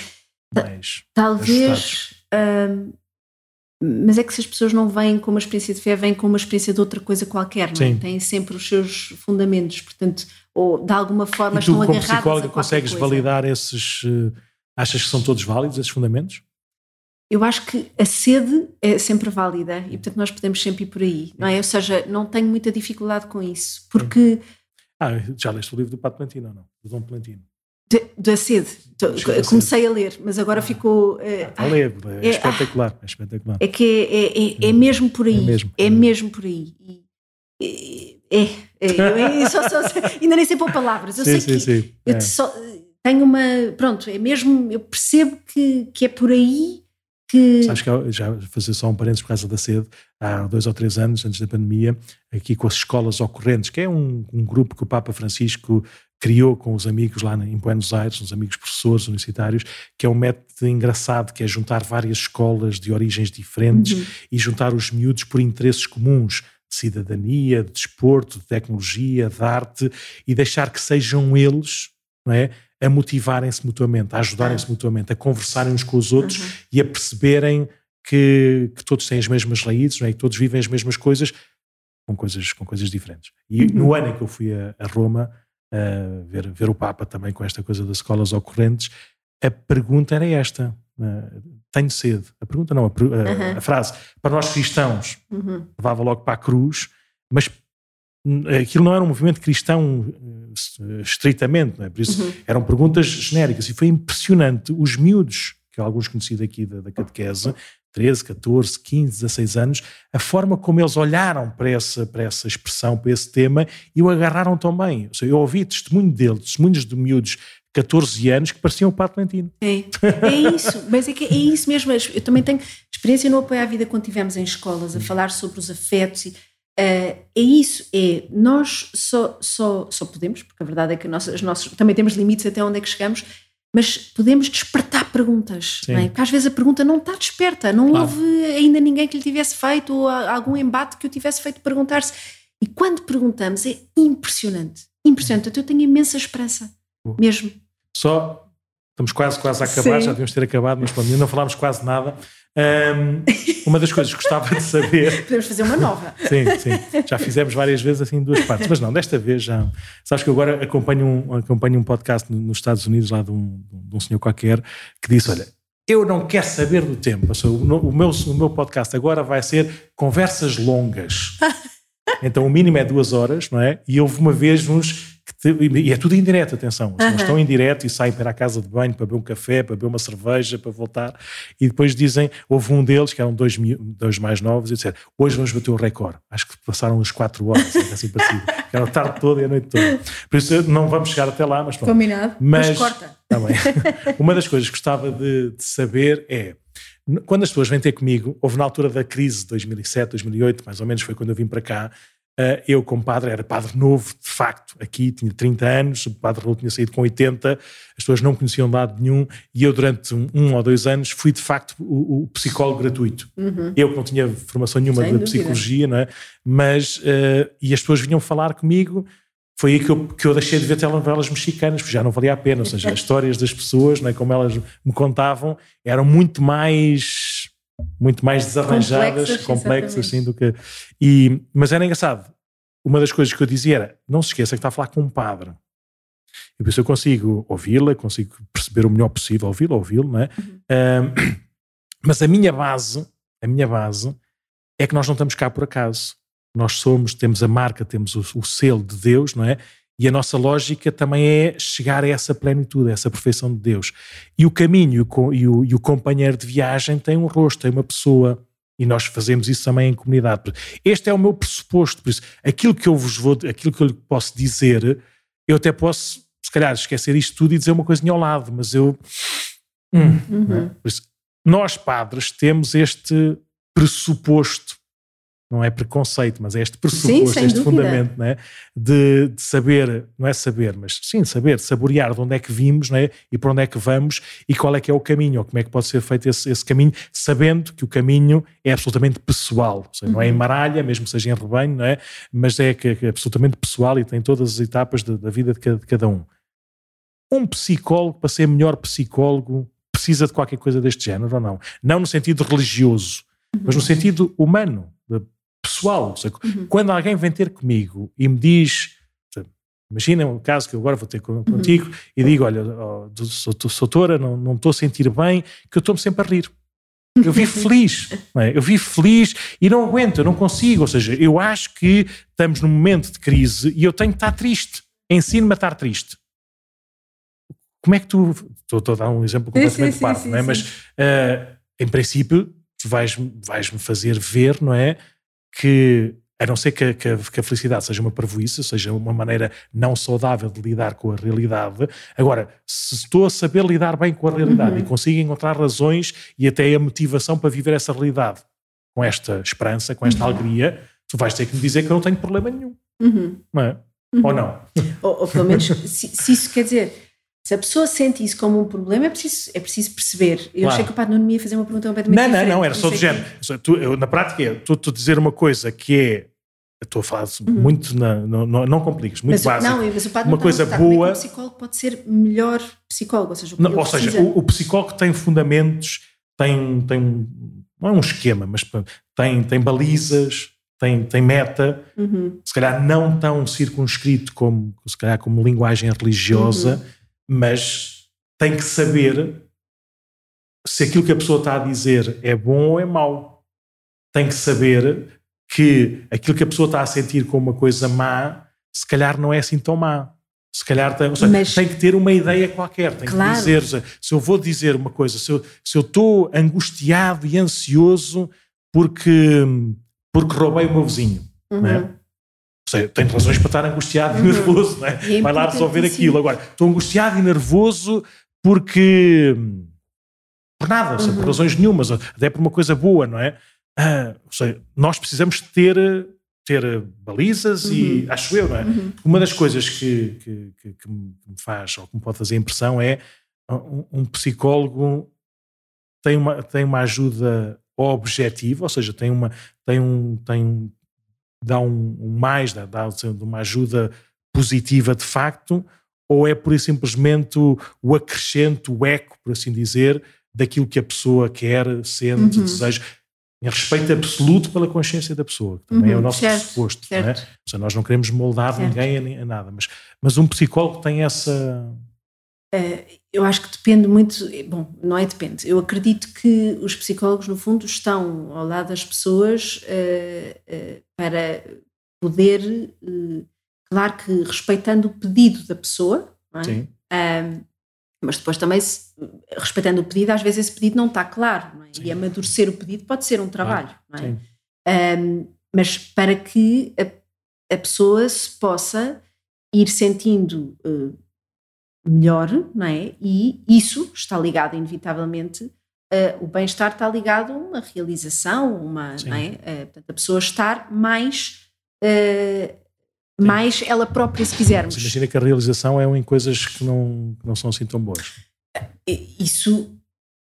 mais Talvez hum, mas é que se as pessoas não vêm com uma experiência de fé, vêm com uma experiência de outra coisa qualquer, não é? têm sempre os seus fundamentos, portanto, ou de alguma forma e tu, estão como psicóloga, consegues coisa. validar esses. Uh, achas que são todos válidos, esses fundamentos? Eu acho que a sede é sempre válida e, portanto, nós podemos sempre ir por aí, não é? Ou seja, não tenho muita dificuldade com isso, porque. Ah, já leste o livro do Pato Plantino ou não? Do Dom Plantino? Da sede. Comecei a ler, mas agora ficou. Uh, a ler, é, é espetacular. É, espetacular. é que é, é, é mesmo por aí. É mesmo, é mesmo por aí. E, é, é, eu só, só, ainda nem sei pôr palavras. Eu sim, sei sim, que sim. eu só, tenho uma. Pronto, é mesmo. Eu percebo que, que é por aí que. Sabes que eu, já fazer só um parênteses por causa da sede, há dois ou três anos, antes da pandemia, aqui com as escolas ocorrentes, que é um, um grupo que o Papa Francisco criou com os amigos lá em Buenos Aires, os amigos professores universitários, que é um método engraçado, que é juntar várias escolas de origens diferentes uhum. e juntar os miúdos por interesses comuns de cidadania, de desporto, de tecnologia, de arte e deixar que sejam eles, não é? A motivarem-se mutuamente, a ajudarem-se mutuamente, a conversarem uns com os outros uhum. e a perceberem que, que, todos têm as mesmas raízes, não é? E todos vivem as mesmas coisas com coisas, com coisas diferentes. E uhum. no ano em que eu fui a, a Roma, Uh, ver, ver o Papa também com esta coisa das escolas ocorrentes, a pergunta era esta: uh, tenho sede. A pergunta não, a, a, uhum. a frase, para nós cristãos, uhum. levava logo para a cruz, mas aquilo não era um movimento cristão uh, estritamente, é? por isso uhum. eram perguntas genéricas e foi impressionante. Os miúdos, que alguns conheci daqui da, da catequese, 13, 14, 15, 16 anos, a forma como eles olharam para essa, para essa expressão, para esse tema, e o agarraram tão bem. Eu ouvi testemunho dele, testemunhos de miúdos 14 anos que pareciam o Pato Lentino. É, é isso, mas é que é isso mesmo. Eu também tenho experiência no Apoio à Vida quando estivemos em escolas a falar sobre os afetos e Uh, é isso, é nós só, só, só podemos, porque a verdade é que nós, nós também temos limites até onde é que chegamos, mas podemos despertar perguntas, é? porque às vezes a pergunta não está desperta, não claro. houve ainda ninguém que lhe tivesse feito ou algum embate que o tivesse feito perguntar-se. E quando perguntamos é impressionante, impressionante. Então eu tenho imensa esperança, mesmo. Só, estamos quase, quase a acabar, Sim. já devíamos ter acabado, mas pronto, ainda não falámos quase nada. Um, uma das coisas que gostava de saber. [laughs] Podemos fazer uma nova. sim, sim. Já fizemos várias vezes assim duas partes, mas não, desta vez já. Sabes que eu agora acompanho um, acompanho um podcast nos Estados Unidos, lá de um, de um senhor qualquer, que disse: Olha, eu não quero saber do tempo. O meu, o meu podcast agora vai ser conversas longas. [laughs] Então o mínimo é duas horas, não é? E houve uma vez uns e é tudo em direto, atenção. Uhum. Eles estão em direto e saem para a casa de banho para beber um café, para beber uma cerveja, para voltar. E depois dizem: houve um deles, que eram dois, dois mais novos, e disseram: hoje vamos bater o recorde. Acho que passaram as quatro horas, assim parecido. Era a tarde toda e a noite toda. Por isso não vamos chegar até lá, mas pronto. Combinado. Mas, mas corta. Tá bem. uma das coisas que gostava de, de saber é quando as pessoas vêm ter comigo, houve na altura da crise de 2007, 2008, mais ou menos foi quando eu vim para cá, eu, como padre, era padre novo, de facto, aqui, tinha 30 anos, o padre Raul tinha saído com 80, as pessoas não conheciam lado nenhum, e eu, durante um, um, ou dois anos, fui de facto o, o psicólogo gratuito. Uhum. Eu, que não tinha formação nenhuma Sem de dúvida. psicologia, não é? Mas, uh, e as pessoas vinham falar comigo, foi aí que eu, que eu deixei de ver telenovelas mexicanas, porque já não valia a pena, ou seja, as histórias das pessoas, não é, como elas me contavam, eram muito mais muito mais desarranjadas, complexas, complexas assim, do que. E, mas era engraçado. Uma das coisas que eu dizia era: não se esqueça que está a falar com um padre. E por isso eu consigo ouvi-la, consigo perceber o melhor possível, ouvi-la, ouvi-lo, não é? Uhum. Um, [clears throat] mas a minha base, a minha base é que nós não estamos cá por acaso. Nós somos, temos a marca, temos o, o selo de Deus, não é? E a nossa lógica também é chegar a essa plenitude, a essa perfeição de Deus. E o caminho e o, e o companheiro de viagem tem um rosto, tem uma pessoa. E nós fazemos isso também em comunidade. Este é o meu pressuposto. Por isso, aquilo que eu vos vou, aquilo que eu lhe posso dizer, eu até posso, se calhar, esquecer isto tudo e dizer uma coisinha ao lado, mas eu. Hum, uhum. é? Por isso, nós, padres, temos este pressuposto não é preconceito, mas é este pressuposto, sim, este dúvida. fundamento né? de, de, saber, não é saber, mas sim saber, saborear de onde é que vimos né? e para onde é que vamos e qual é que é o caminho, ou como é que pode ser feito esse, esse caminho, sabendo que o caminho é absolutamente pessoal, seja, uhum. não é em uhum. maralha, mesmo que seja em rebanho, não é? mas é, que, é absolutamente pessoal e tem todas as etapas de, da vida de cada, de cada um. Um psicólogo, para ser melhor psicólogo, precisa de qualquer coisa deste género ou não? Não no sentido religioso, uhum. mas no sentido humano, pessoal. Seja, uhum. Quando alguém vem ter comigo e me diz, imagina um caso que eu agora vou ter uhum. contigo uhum. e digo: Olha, oh, sou, doutora, não, não estou a sentir bem, que eu estou-me sempre a rir. Eu vi [laughs] feliz, é? eu vi feliz e não aguento, eu não consigo. Ou seja, eu acho que estamos num momento de crise e eu tenho que estar triste. Ensino-me a estar triste. Como é que tu. Estou, a dar um exemplo completamente sim, parvo, não é? Mas, uh, em princípio, tu vais-me vais fazer ver, não é? Que a não ser que a, que, a, que a, felicidade seja uma parvoíce, seja uma maneira não saudável de lidar com a realidade. Agora, se estou a saber lidar bem com a realidade uhum. e consigo encontrar razões e até a motivação para viver essa realidade com esta esperança, com esta uhum. alegria, tu vais ter que me dizer que eu não tenho problema nenhum. Uhum. Não é? Ou não? Ou, ou pelo menos, [laughs] se, se isso quer dizer se a pessoa sente isso como um problema, é preciso, é preciso perceber. Eu claro. achei que o Padre não me ia fazer uma pergunta completamente Não, diferente. não, não, era só do género. Tu, eu, na prática, é, tu, tu dizer uma coisa que é estou a falar uhum. muito, na, não, não, não compliques, muito mas, básico. Não, mas o padre uma não coisa boa. É que o psicólogo pode ser melhor psicólogo, ou seja, não, ou seja o, o, psicólogo tem fundamentos, tem, tem não é um esquema, mas tem, tem balizas, tem, tem meta, uhum. se calhar não tão circunscrito como, se calhar como linguagem religiosa, uhum. Mas tem que saber se aquilo que a pessoa está a dizer é bom ou é mau. Tem que saber que aquilo que a pessoa está a sentir como uma coisa má, se calhar não é assim tão má. Se calhar tem, seja, Mas, tem que ter uma ideia qualquer, tem claro. que dizer, se eu vou dizer uma coisa, se eu, se eu estou angustiado e ansioso porque, porque roubei o meu vizinho, uhum. não é? Tenho razões para estar angustiado uhum. e nervoso, não é? é Vai lá resolver aquilo. Agora, estou angustiado e nervoso porque. por nada, uhum. por razões nenhumas, até por uma coisa boa, não é? Ah, seja, nós precisamos ter, ter balizas uhum. e acho eu, não é? Uhum. Uma das coisas que, que, que, que, me faz ou que me pode fazer impressão é um, um psicólogo tem uma, tem uma ajuda objetiva, ou seja, tem uma tem um tem dá um, um mais dá, dá uma ajuda positiva de facto ou é por simplesmente o, acrescento, o eco, por assim dizer, daquilo que a pessoa quer, sente, uhum. deseja em respeito absoluto pela consciência da pessoa, que também uhum, é o uhum, nosso certo, pressuposto. Certo. Não é? Ou seja, nós não queremos moldar certo. ninguém a, a, nada, mas, mas um psicólogo tem essa. Uh, eu acho que depende muito. Bom, não é depende. Eu acredito que os psicólogos, no fundo, estão ao lado das pessoas uh, para poder, claro que respeitando o pedido da pessoa, é? Sim. Mas depois também, respeitando o pedido, às vezes esse pedido não está claro, não é? e amadurecer o pedido pode ser um trabalho, não é? Um, mas para que a, a, pessoa se possa ir sentindo uh, melhor, não é? E isso está ligado, inevitavelmente, uh, o bem-estar está ligado a uma realização, uma, não é? Uh, portanto, a pessoa estar mais mais ela própria, se quisermos. Mas imagina que a realização é em coisas que não, que não são assim tão boas. Isso,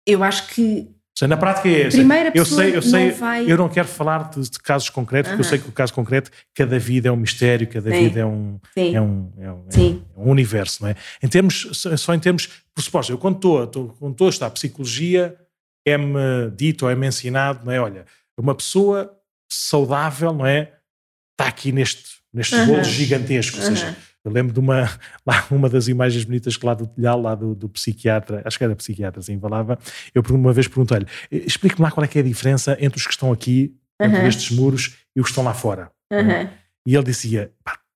eu acho que. Na prática é essa. Primeira eu sei, eu sei, não vai... eu não quero falar de, de casos concretos, uh -huh. porque eu sei que o caso concreto, cada vida é um mistério, cada Sim. vida é um, Sim. é um, é um, é um universo, não é? Em termos, só em termos pressupostos. Eu quando estou, estou, quando estou a estudar psicologia, é-me dito ou é-me ensinado, não é? Olha, uma pessoa saudável, não é? Está aqui neste neste uhum. bolo gigantesco. Ou seja, eu lembro de uma, [laughs] lá, uma das imagens bonitas que lá do telhado, lá do, do psiquiatra, acho que era psiquiatra, assim, falava. Eu uma vez perguntei-lhe: explique-me lá qual é que é a diferença entre os que estão aqui, entre estes muros, e os que estão lá fora. Uhum. E ele dizia: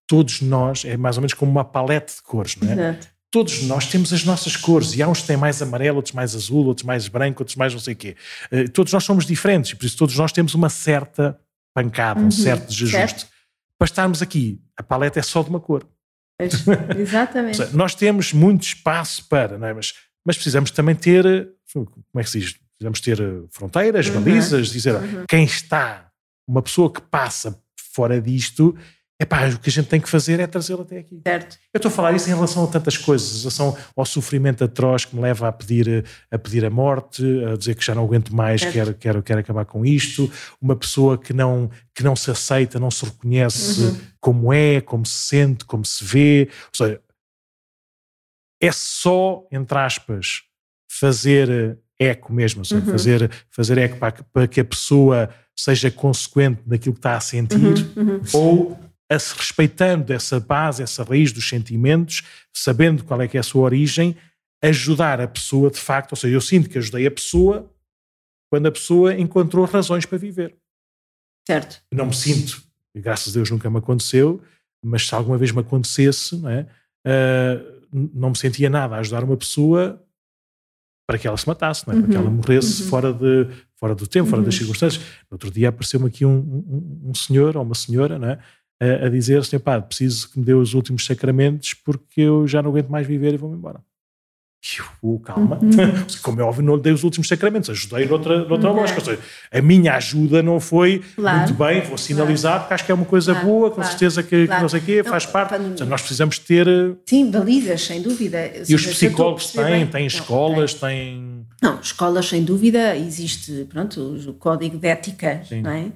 todos nós, é mais ou menos como uma palete de cores, não é? Exato. Todos nós temos as nossas cores, e há uns que têm mais amarelo, outros mais azul, outros mais branco, outros mais não sei o quê. Uh, todos nós somos diferentes, e por isso todos nós temos uma certa pancada, um uhum. certo desajuste. Certo para estarmos aqui, a paleta é só de uma cor. [laughs] Exatamente. nós temos muito espaço para, não é? mas, mas precisamos também ter, como é que se diz? Precisamos ter eh, fronteiras, uhum. balizas, dizer uhum. quem está, uma pessoa que passa fora disto, Epá, o que a gente tem que fazer é trazê-lo até aqui. Certo. Eu estou a falar isso em relação a tantas coisas, em relação ao sofrimento atroz que me leva a pedir a, pedir a morte, a dizer que já não aguento mais, quero, quero, quero acabar com isto. Uma pessoa que não, que não se aceita, não se reconhece uhum. como é, como se sente, como se vê. Ou seja, é só, entre aspas, fazer eco mesmo, seja, uhum. fazer, fazer eco para, para que a pessoa seja consequente daquilo que está a sentir, uhum, uhum. ou a se respeitando essa base, essa raiz dos sentimentos, sabendo qual é que é a sua origem, ajudar a pessoa de facto, ou seja, eu sinto que ajudei a pessoa quando a pessoa encontrou razões para viver. Certo. Não me sinto, graças a Deus nunca me aconteceu, mas se alguma vez me acontecesse, não, é? Uh, não me sentia nada a ajudar uma pessoa para que ela se matasse, não é? para que ela uhum. morresse uhum. fora, de, fora do tempo, fora uhum. das circunstâncias. No outro dia apareceu-me aqui um, um, um, senhor ou uma senhora não é? A, a dizer assim, pá, preciso que me dê os últimos sacramentos porque eu já não aguento mais viver e vou-me embora. Eu, calma, uhum. [laughs] como é óbvio, não lhe dei os últimos sacramentos, ajudei noutra, noutra uhum. lógica. Ou seja, a minha ajuda não foi claro. muito bem, vou sinalizar, claro. porque acho que é uma coisa claro. boa, com certeza que, que, não sei o quê, faz não, parte. Seja, nós precisamos ter. Eh, Sim, validas, sem dúvida. E os psicólogos têm, têm escolas, têm. Não, escolas, sem dúvida, existe pronto, o código de ética, Sim. não é?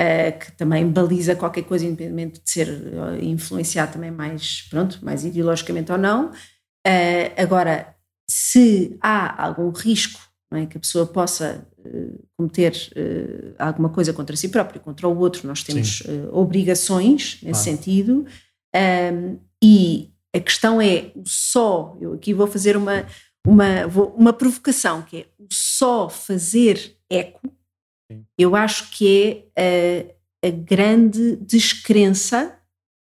Uh, que também baliza qualquer coisa, independente de ser uh, influenciado também mais, pronto, mais ideologicamente ou não. Uh, agora, se há algum risco é, que a pessoa possa uh, cometer alguma coisa contra si próprio, contra o outro, nós temos obrigações nesse sentido. Um, e a questão é o só, eu aqui vou fazer uma, uma, vou, uma provocação, que é o só fazer eco. Eu acho que é a, a grande descrença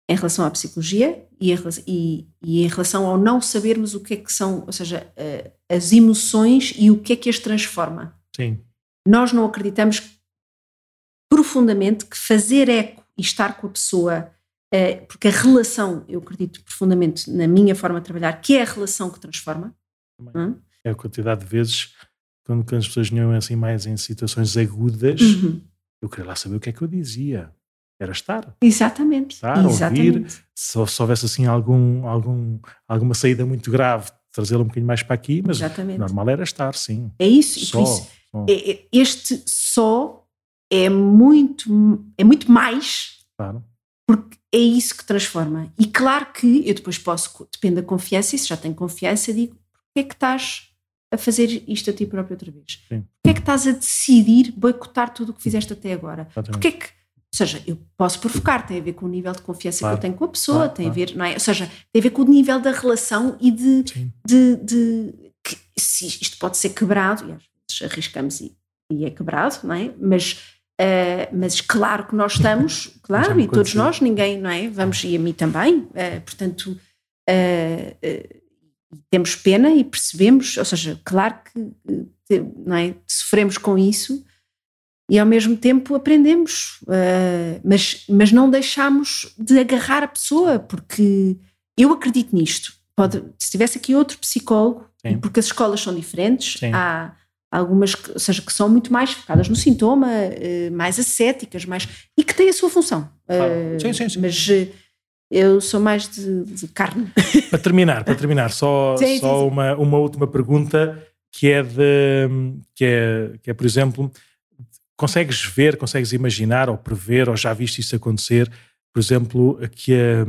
em relação à psicologia e, e, e, em relação ao não sabermos o que é que são, ou seja, as emoções e o que é que as transforma. Sim. Nós não acreditamos profundamente que fazer eco e estar com a pessoa, uh, porque a relação, eu acredito profundamente na minha forma de trabalhar, que é a relação que transforma. Hum? É a quantidade de vezes, quando, quando as pessoas vinham assim mais em situações agudas, uhum. eu queria lá saber o que é que eu dizia era estar. Exatamente. Estar, Exatamente. ouvir. Se, se houvesse assim algum, algum, alguma saída muito grave, trazê-la um bocadinho mais para aqui, mas Exatamente. normal era estar, sim. É isso. Só, isso só. É, é, este só é muito, é muito mais. Claro. Porque é isso que transforma. E claro que eu depois posso, depende da confiança, e se já tenho confiança, digo, porquê é que estás a fazer isto a ti próprio outra vez? Sim. Porquê é que estás a decidir boicotar tudo o que fizeste até agora? Porquê é que ou seja, eu posso provocar, tem a ver com o nível de confiança claro, que eu tenho com a pessoa, claro, tem claro. a ver, não é? Ou seja, tem a ver com o nível da relação e de, de, de, que, se isto pode ser quebrado, e às vezes arriscamos e, e é quebrado, não é? Mas, uh, mas claro que nós estamos, [laughs] claro, e todos nós, ninguém, não é? Vamos, e a mim também, uh, portanto, uh, temos pena e percebemos, ou seja, claro que é? sofremos com isso, e ao mesmo tempo aprendemos, uh, mas, mas não deixamos de agarrar a pessoa, porque eu acredito nisto. Pode, se tivesse aqui outro psicólogo, porque as escolas são diferentes, Sim. há algumas, ou seja, que são muito mais focadas no sintoma, uh, mais ascéticas, mais, e que têm a sua função. Uh, sim, sim, sim. Mas eu sou mais de, de carne. [laughs] Para terminar, para terminar, só, sim, só sim, Uma, uma última pergunta que é de que é, que é, por exemplo, consegues ver, consegues imaginar ou prever, ou já viste isso acontecer, por exemplo, que a,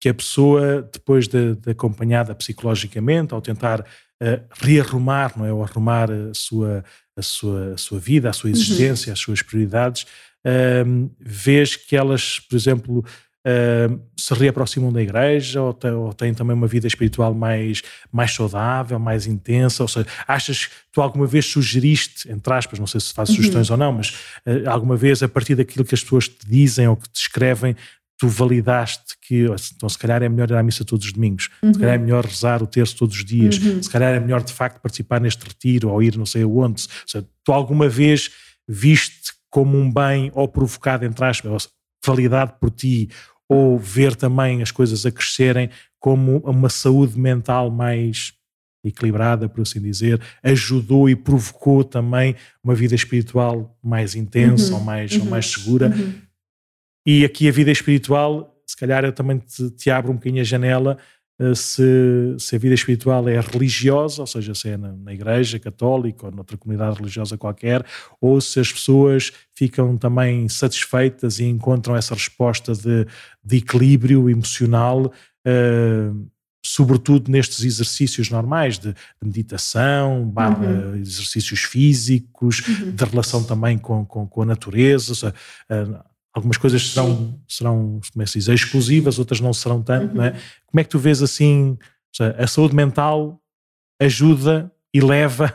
que a pessoa, depois de, de acompanhada psicologicamente, ao tentar uh, rearrumar, não é? Ou arrumar a sua, a sua, a sua vida, a sua uhum. existência, uhum. as suas prioridades, uh, vês que elas, por exemplo, uh, se reaproximam da igreja ou, te, ou, têm também uma vida espiritual mais, mais saudável, mais intensa? Ou seja, achas que tu alguma vez sugeriste, entre aspas, não sei se fazes uhum. sugestões ou não, mas uh, alguma vez a partir daquilo que as pessoas te dizem ou que te escrevem, tu validaste que então se calhar é melhor ir à missa todos os domingos, uhum. se calhar é melhor rezar o terço todos os dias, uhum. se calhar é melhor de facto participar neste retiro ou ir não sei aonde. Ou seja, tu alguma vez viste como um bem ou provocado, entre aspas, validado por ti ou ver também as coisas a crescerem como uma saúde mental mais equilibrada, por assim dizer, ajudou e provocou também uma vida espiritual mais intensa uhum, ou, mais, uhum, ou mais segura. Uhum. E aqui a vida espiritual, se calhar eu também te, te abro um bocadinho a janela se, se, a vida espiritual é religiosa, ou seja, se é na, na, igreja católica ou noutra comunidade religiosa qualquer, ou se as pessoas ficam também satisfeitas e encontram essa resposta de, de equilíbrio emocional uh, sobretudo nestes exercícios normais de, de meditação, barra uhum. exercícios físicos, uhum. de relação também com, com, com a natureza. Seja, uh, algumas coisas serão, serão como é que se diz, exclusivas, outras não serão tanto, uhum. não é? Como é que tu vês assim, seja, a saúde mental ajuda e leva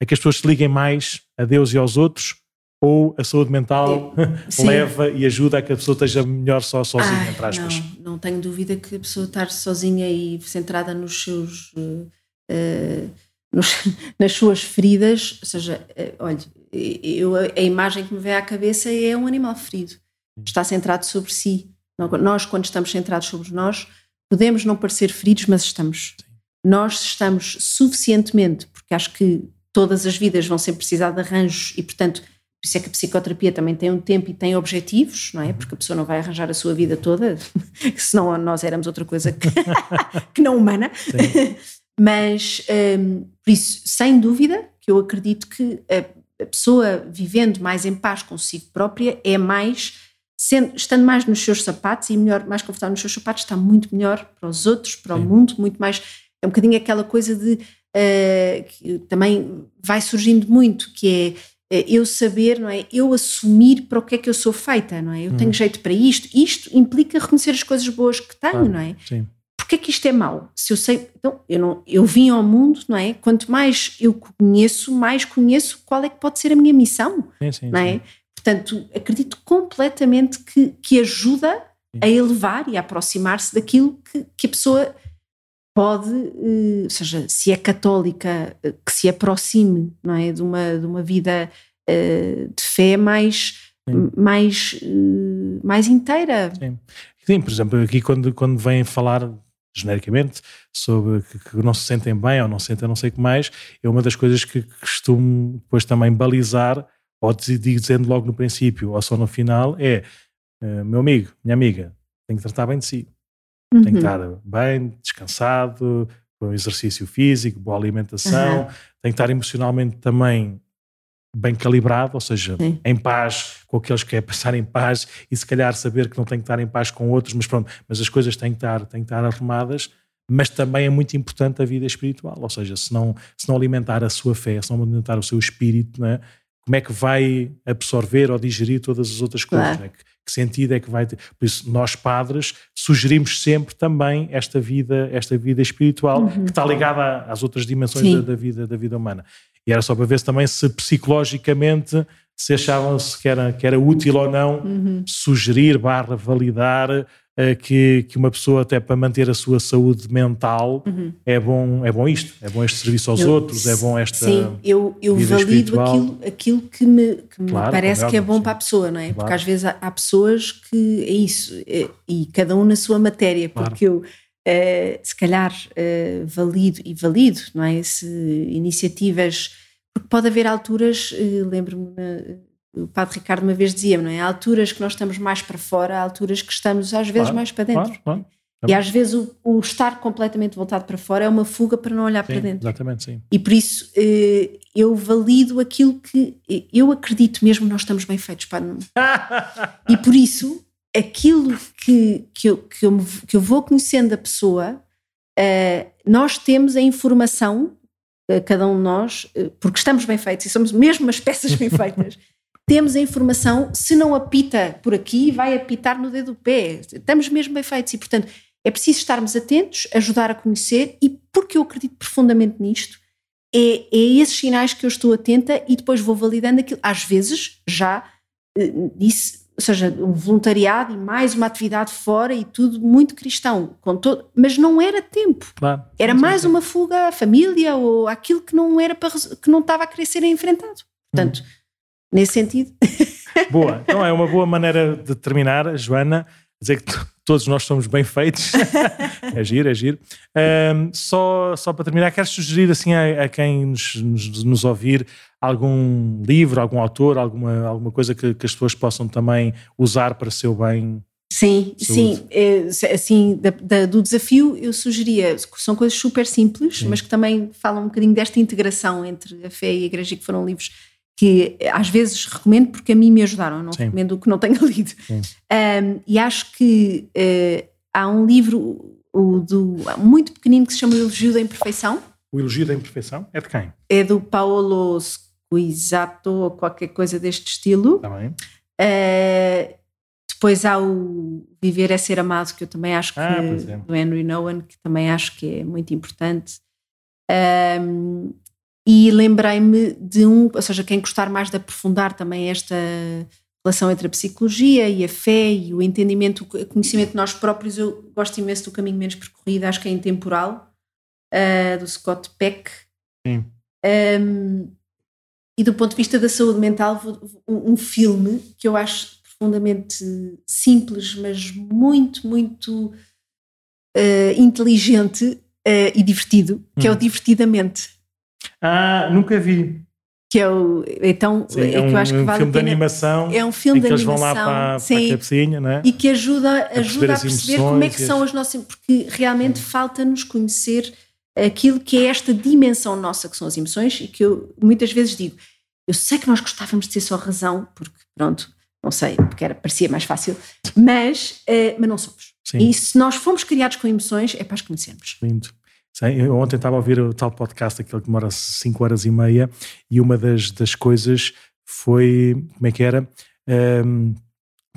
a que as pessoas se liguem mais a Deus e aos outros ou a saúde mental [laughs] leva e ajuda a que a pessoa esteja melhor só sozinha, ah, entre aspas? Não, não tenho dúvida que a pessoa estar sozinha e centrada nos seus. Uh, nos, [laughs] nas suas feridas, ou seja, uh, olha, eu, a imagem que me vem à cabeça é um animal ferido. Está centrado sobre si. Nós, quando estamos centrados sobre nós, podemos não parecer feridos, mas estamos. Sim. Nós estamos suficientemente, porque acho que todas as vidas vão sempre precisar de arranjos e, portanto, por isso é que a psicoterapia também tem um tempo e tem objetivos, não é? Porque a pessoa não vai arranjar a sua vida toda, [laughs] senão nós éramos outra coisa que, [laughs] que não humana. Mas, um, por isso, sem dúvida, que eu acredito que a, a, pessoa vivendo mais em paz consigo própria é mais, sendo, estando mais nos seus sapatos e melhor, mais confortável nos seus sapatos, está muito melhor para os outros, para Sim. o mundo, muito mais. É um bocadinho aquela coisa de. Uh, que também vai surgindo muito, que é eh, eu saber, não é? Eu assumir para o que é que eu sou feita, não é? Eu tenho uhum. jeito para isto. Isto implica reconhecer as coisas boas que tenho, não é? Sim. Porquê é que isto é mau? Se eu sei, então, eu não, eu vim ao mundo, não é? Quanto mais eu conheço, mais conheço qual é que pode ser a minha missão, sim, sim, não é? Sim. Portanto, acredito completamente que, que ajuda a elevar e a aproximar-se daquilo que, que a pessoa pode, eh, ou seja, se é católica, eh, que se aproxime não é, de, uma, de uma vida eh, de fé mais, mais, mais inteira. Sim. Sim, por exemplo, aqui quando, quando vêm falar genericamente sobre que, que, não se sentem bem ou não se sentem não sei o que mais, é uma das coisas que costumo depois também balizar, ou dizendo logo no princípio ou só no final, é meu amigo, minha amiga, tem que tratar bem de si. Uhum. Tem que estar bem, descansado, com exercício físico, boa alimentação, uhum. tem que estar emocionalmente também bem calibrado, ou seja, Sim. em paz com aqueles que quer passar em paz e se calhar saber que não tem que estar em paz com outros, mas pronto, mas as coisas têm que estar, têm que estar arrumadas, mas também é muito importante a vida espiritual, ou seja, se não, se não alimentar a sua fé, se não alimentar o seu espírito, né, como é que vai absorver ou digerir todas as outras coisas? Claro. Né? que sentido é que vai ter? Por isso, nós padres sugerimos sempre também esta vida, esta vida espiritual uhum. que está ligada às outras dimensões da, da, vida, da vida humana. E era só para ver se também se psicologicamente se achavam -se que era, que era útil ou não uhum. sugerir barra validar que, que uma pessoa até para manter a sua saúde mental uhum. é, bom, é bom isto, é bom este serviço aos eu, outros, é bom esta Sim, eu, eu valido aquilo, aquilo que me, que me claro, parece que é bom sim. para a pessoa, não é? Claro. Porque às vezes há, há, pessoas que é isso, é, e cada um na sua matéria, porque eu Uh, se calhar uh, valido e valido, não é? Se iniciativas, porque pode haver alturas, uh, lembro-me o Padre Ricardo uma vez dizia, não é? Há alturas que nós estamos mais para fora, há alturas que estamos às vezes claro, mais para dentro. Claro, claro. E às vezes o, o, estar completamente voltado para fora é uma fuga para não olhar sim, para dentro. Exatamente, sim. E por isso eh, eu valido aquilo que eu acredito mesmo nós estamos bem feitos, para [laughs] e por isso aquilo que, que, eu, que, eu, que eu vou conhecendo da pessoa, eh, nós temos a informação, eh, cada um de nós, porque estamos bem feitos e somos mesmo as peças bem feitas [laughs] temos a informação, se não apita por aqui, vai apitar no dedo do pé. Estamos mesmo bem feitos e, portanto, é preciso estarmos atentos, ajudar a conhecer e, porque eu acredito profundamente nisto, é, é esses sinais que eu estou atenta e depois vou validando aquilo. Às vezes, já eh, disse, ou seja, um voluntariado e mais uma atividade fora e tudo muito cristão, com todo, mas não era tempo. Claro, era mais uma fuga à família ou aquilo que não era para, que não estava a querer ser enfrentado. Portanto, hum nesse sentido. [laughs] Boa, então é uma boa maneira de terminar, Joana, dizer que todos nós somos bem feitos. [laughs] é giro, é giro. Um, só, só para terminar, queres sugerir assim a, a quem nos, nos, nos, ouvir algum livro, algum autor, alguma, alguma coisa que, que as pessoas possam também usar para seu bem? Sim, Saúde. sim, é, assim, da, da, do desafio eu sugeria, são coisas super simples, sim. mas que também falam um bocadinho desta integração entre a fé e a igreja, que foram livros que às vezes recomendo porque a mim me ajudaram, não Sim. recomendo o que não tenha [laughs] lido. Um, e acho que uh, há um livro, o do muito pequenino que se chama O Elogio da Imperfeição. O Elogio da Imperfeição é de quem? É do Paolo Squizzato ou qualquer coisa deste estilo. Também. Uh, depois há o Viver é Ser Amado, que eu também acho que, ah, é. do Henry Nowen, que também acho que é muito importante. Um, e lembrei-me de um, ou seja, quem gostar mais de aprofundar também esta relação entre a psicologia e a fé e o entendimento, o conhecimento de nós próprios, eu gosto imenso do Caminho Menos Percorrido, acho que é intemporal, uh, do Scott Peck. Sim. Um, e do ponto de vista da saúde mental, um, filme que eu acho profundamente simples, mas muito, muito uh, inteligente uh, e divertido, que hum. é o hum. Divertidamente. Ah, nunca vi. Que é o então sim, é, é um, que eu acho que vale filme de animação é um filme de que animação eles vão lá para, sim, para a cabecinha, não é? e que ajuda a ajuda a perceber como é que são as nossas porque realmente falta-nos conhecer aquilo que é esta dimensão nossa que são as emoções e que eu muitas vezes digo eu sei que nós gostávamos de ter só razão porque pronto não sei porque era parecia mais fácil mas uh, mas não somos. Sim. e se nós fomos criados com emoções é para as conhecermos. Lindo eu ontem estava a ouvir o tal podcast, aquele que demora 5 horas e meia, e uma das, das coisas foi, como é que era? Um,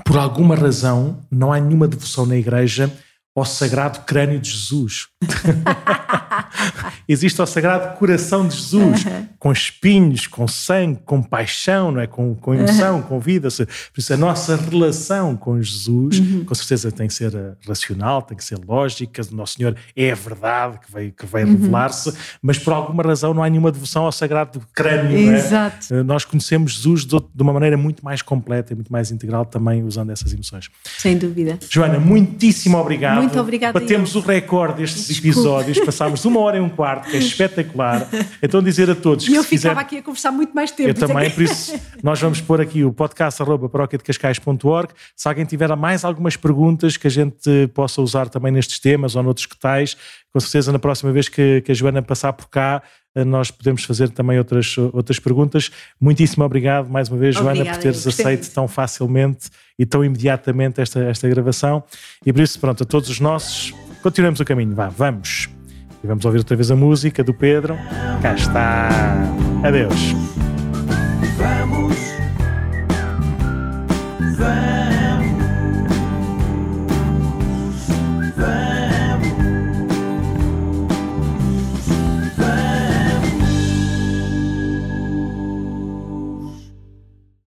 por alguma razão, não há nenhuma devoção na igreja ao sagrado crânio de Jesus. [laughs] Existe o sagrado coração de Jesus, uhum. com espinhos, com sangue, com paixão, não é? com, com emoção, uhum. com vida. Por isso, a nossa relação com Jesus, uhum. com certeza, tem que ser eh, racional, tem que ser lógica. O Nosso Senhor é a verdade que vai, que vai uhum. revelar-se, mas por alguma razão não há nenhuma devoção ao sagrado crânio. Exato. É? Nós conhecemos Jesus de uma maneira muito mais completa e muito mais integral, também usando essas emoções. Sem dúvida. Joana, muitíssimo obrigado. Muito obrigada. Batemos o recorde destes Desculpa. episódios, passámos uma hora e um quarto, que é espetacular. Então dizer a todos e que eu ficava quiser... aqui a conversar muito mais tempo. Eu também, por isso [laughs] nós vamos pôr aqui o podcast arroba Se alguém tiver mais algumas perguntas que a gente possa usar também nestes temas ou noutros que tais, com certeza na próxima vez que, que a Joana passar por cá, nós podemos fazer também outras, outras perguntas. Muitíssimo obrigado mais uma vez, Obrigada, Joana, por teres aceito tão facilmente e tão imediatamente esta, esta gravação. E por isso, pronto, a todos os nossos, continuamos o caminho. Vá, vamos. E vamos ouvir outra vez a música do Pedro. Cá está. Adeus.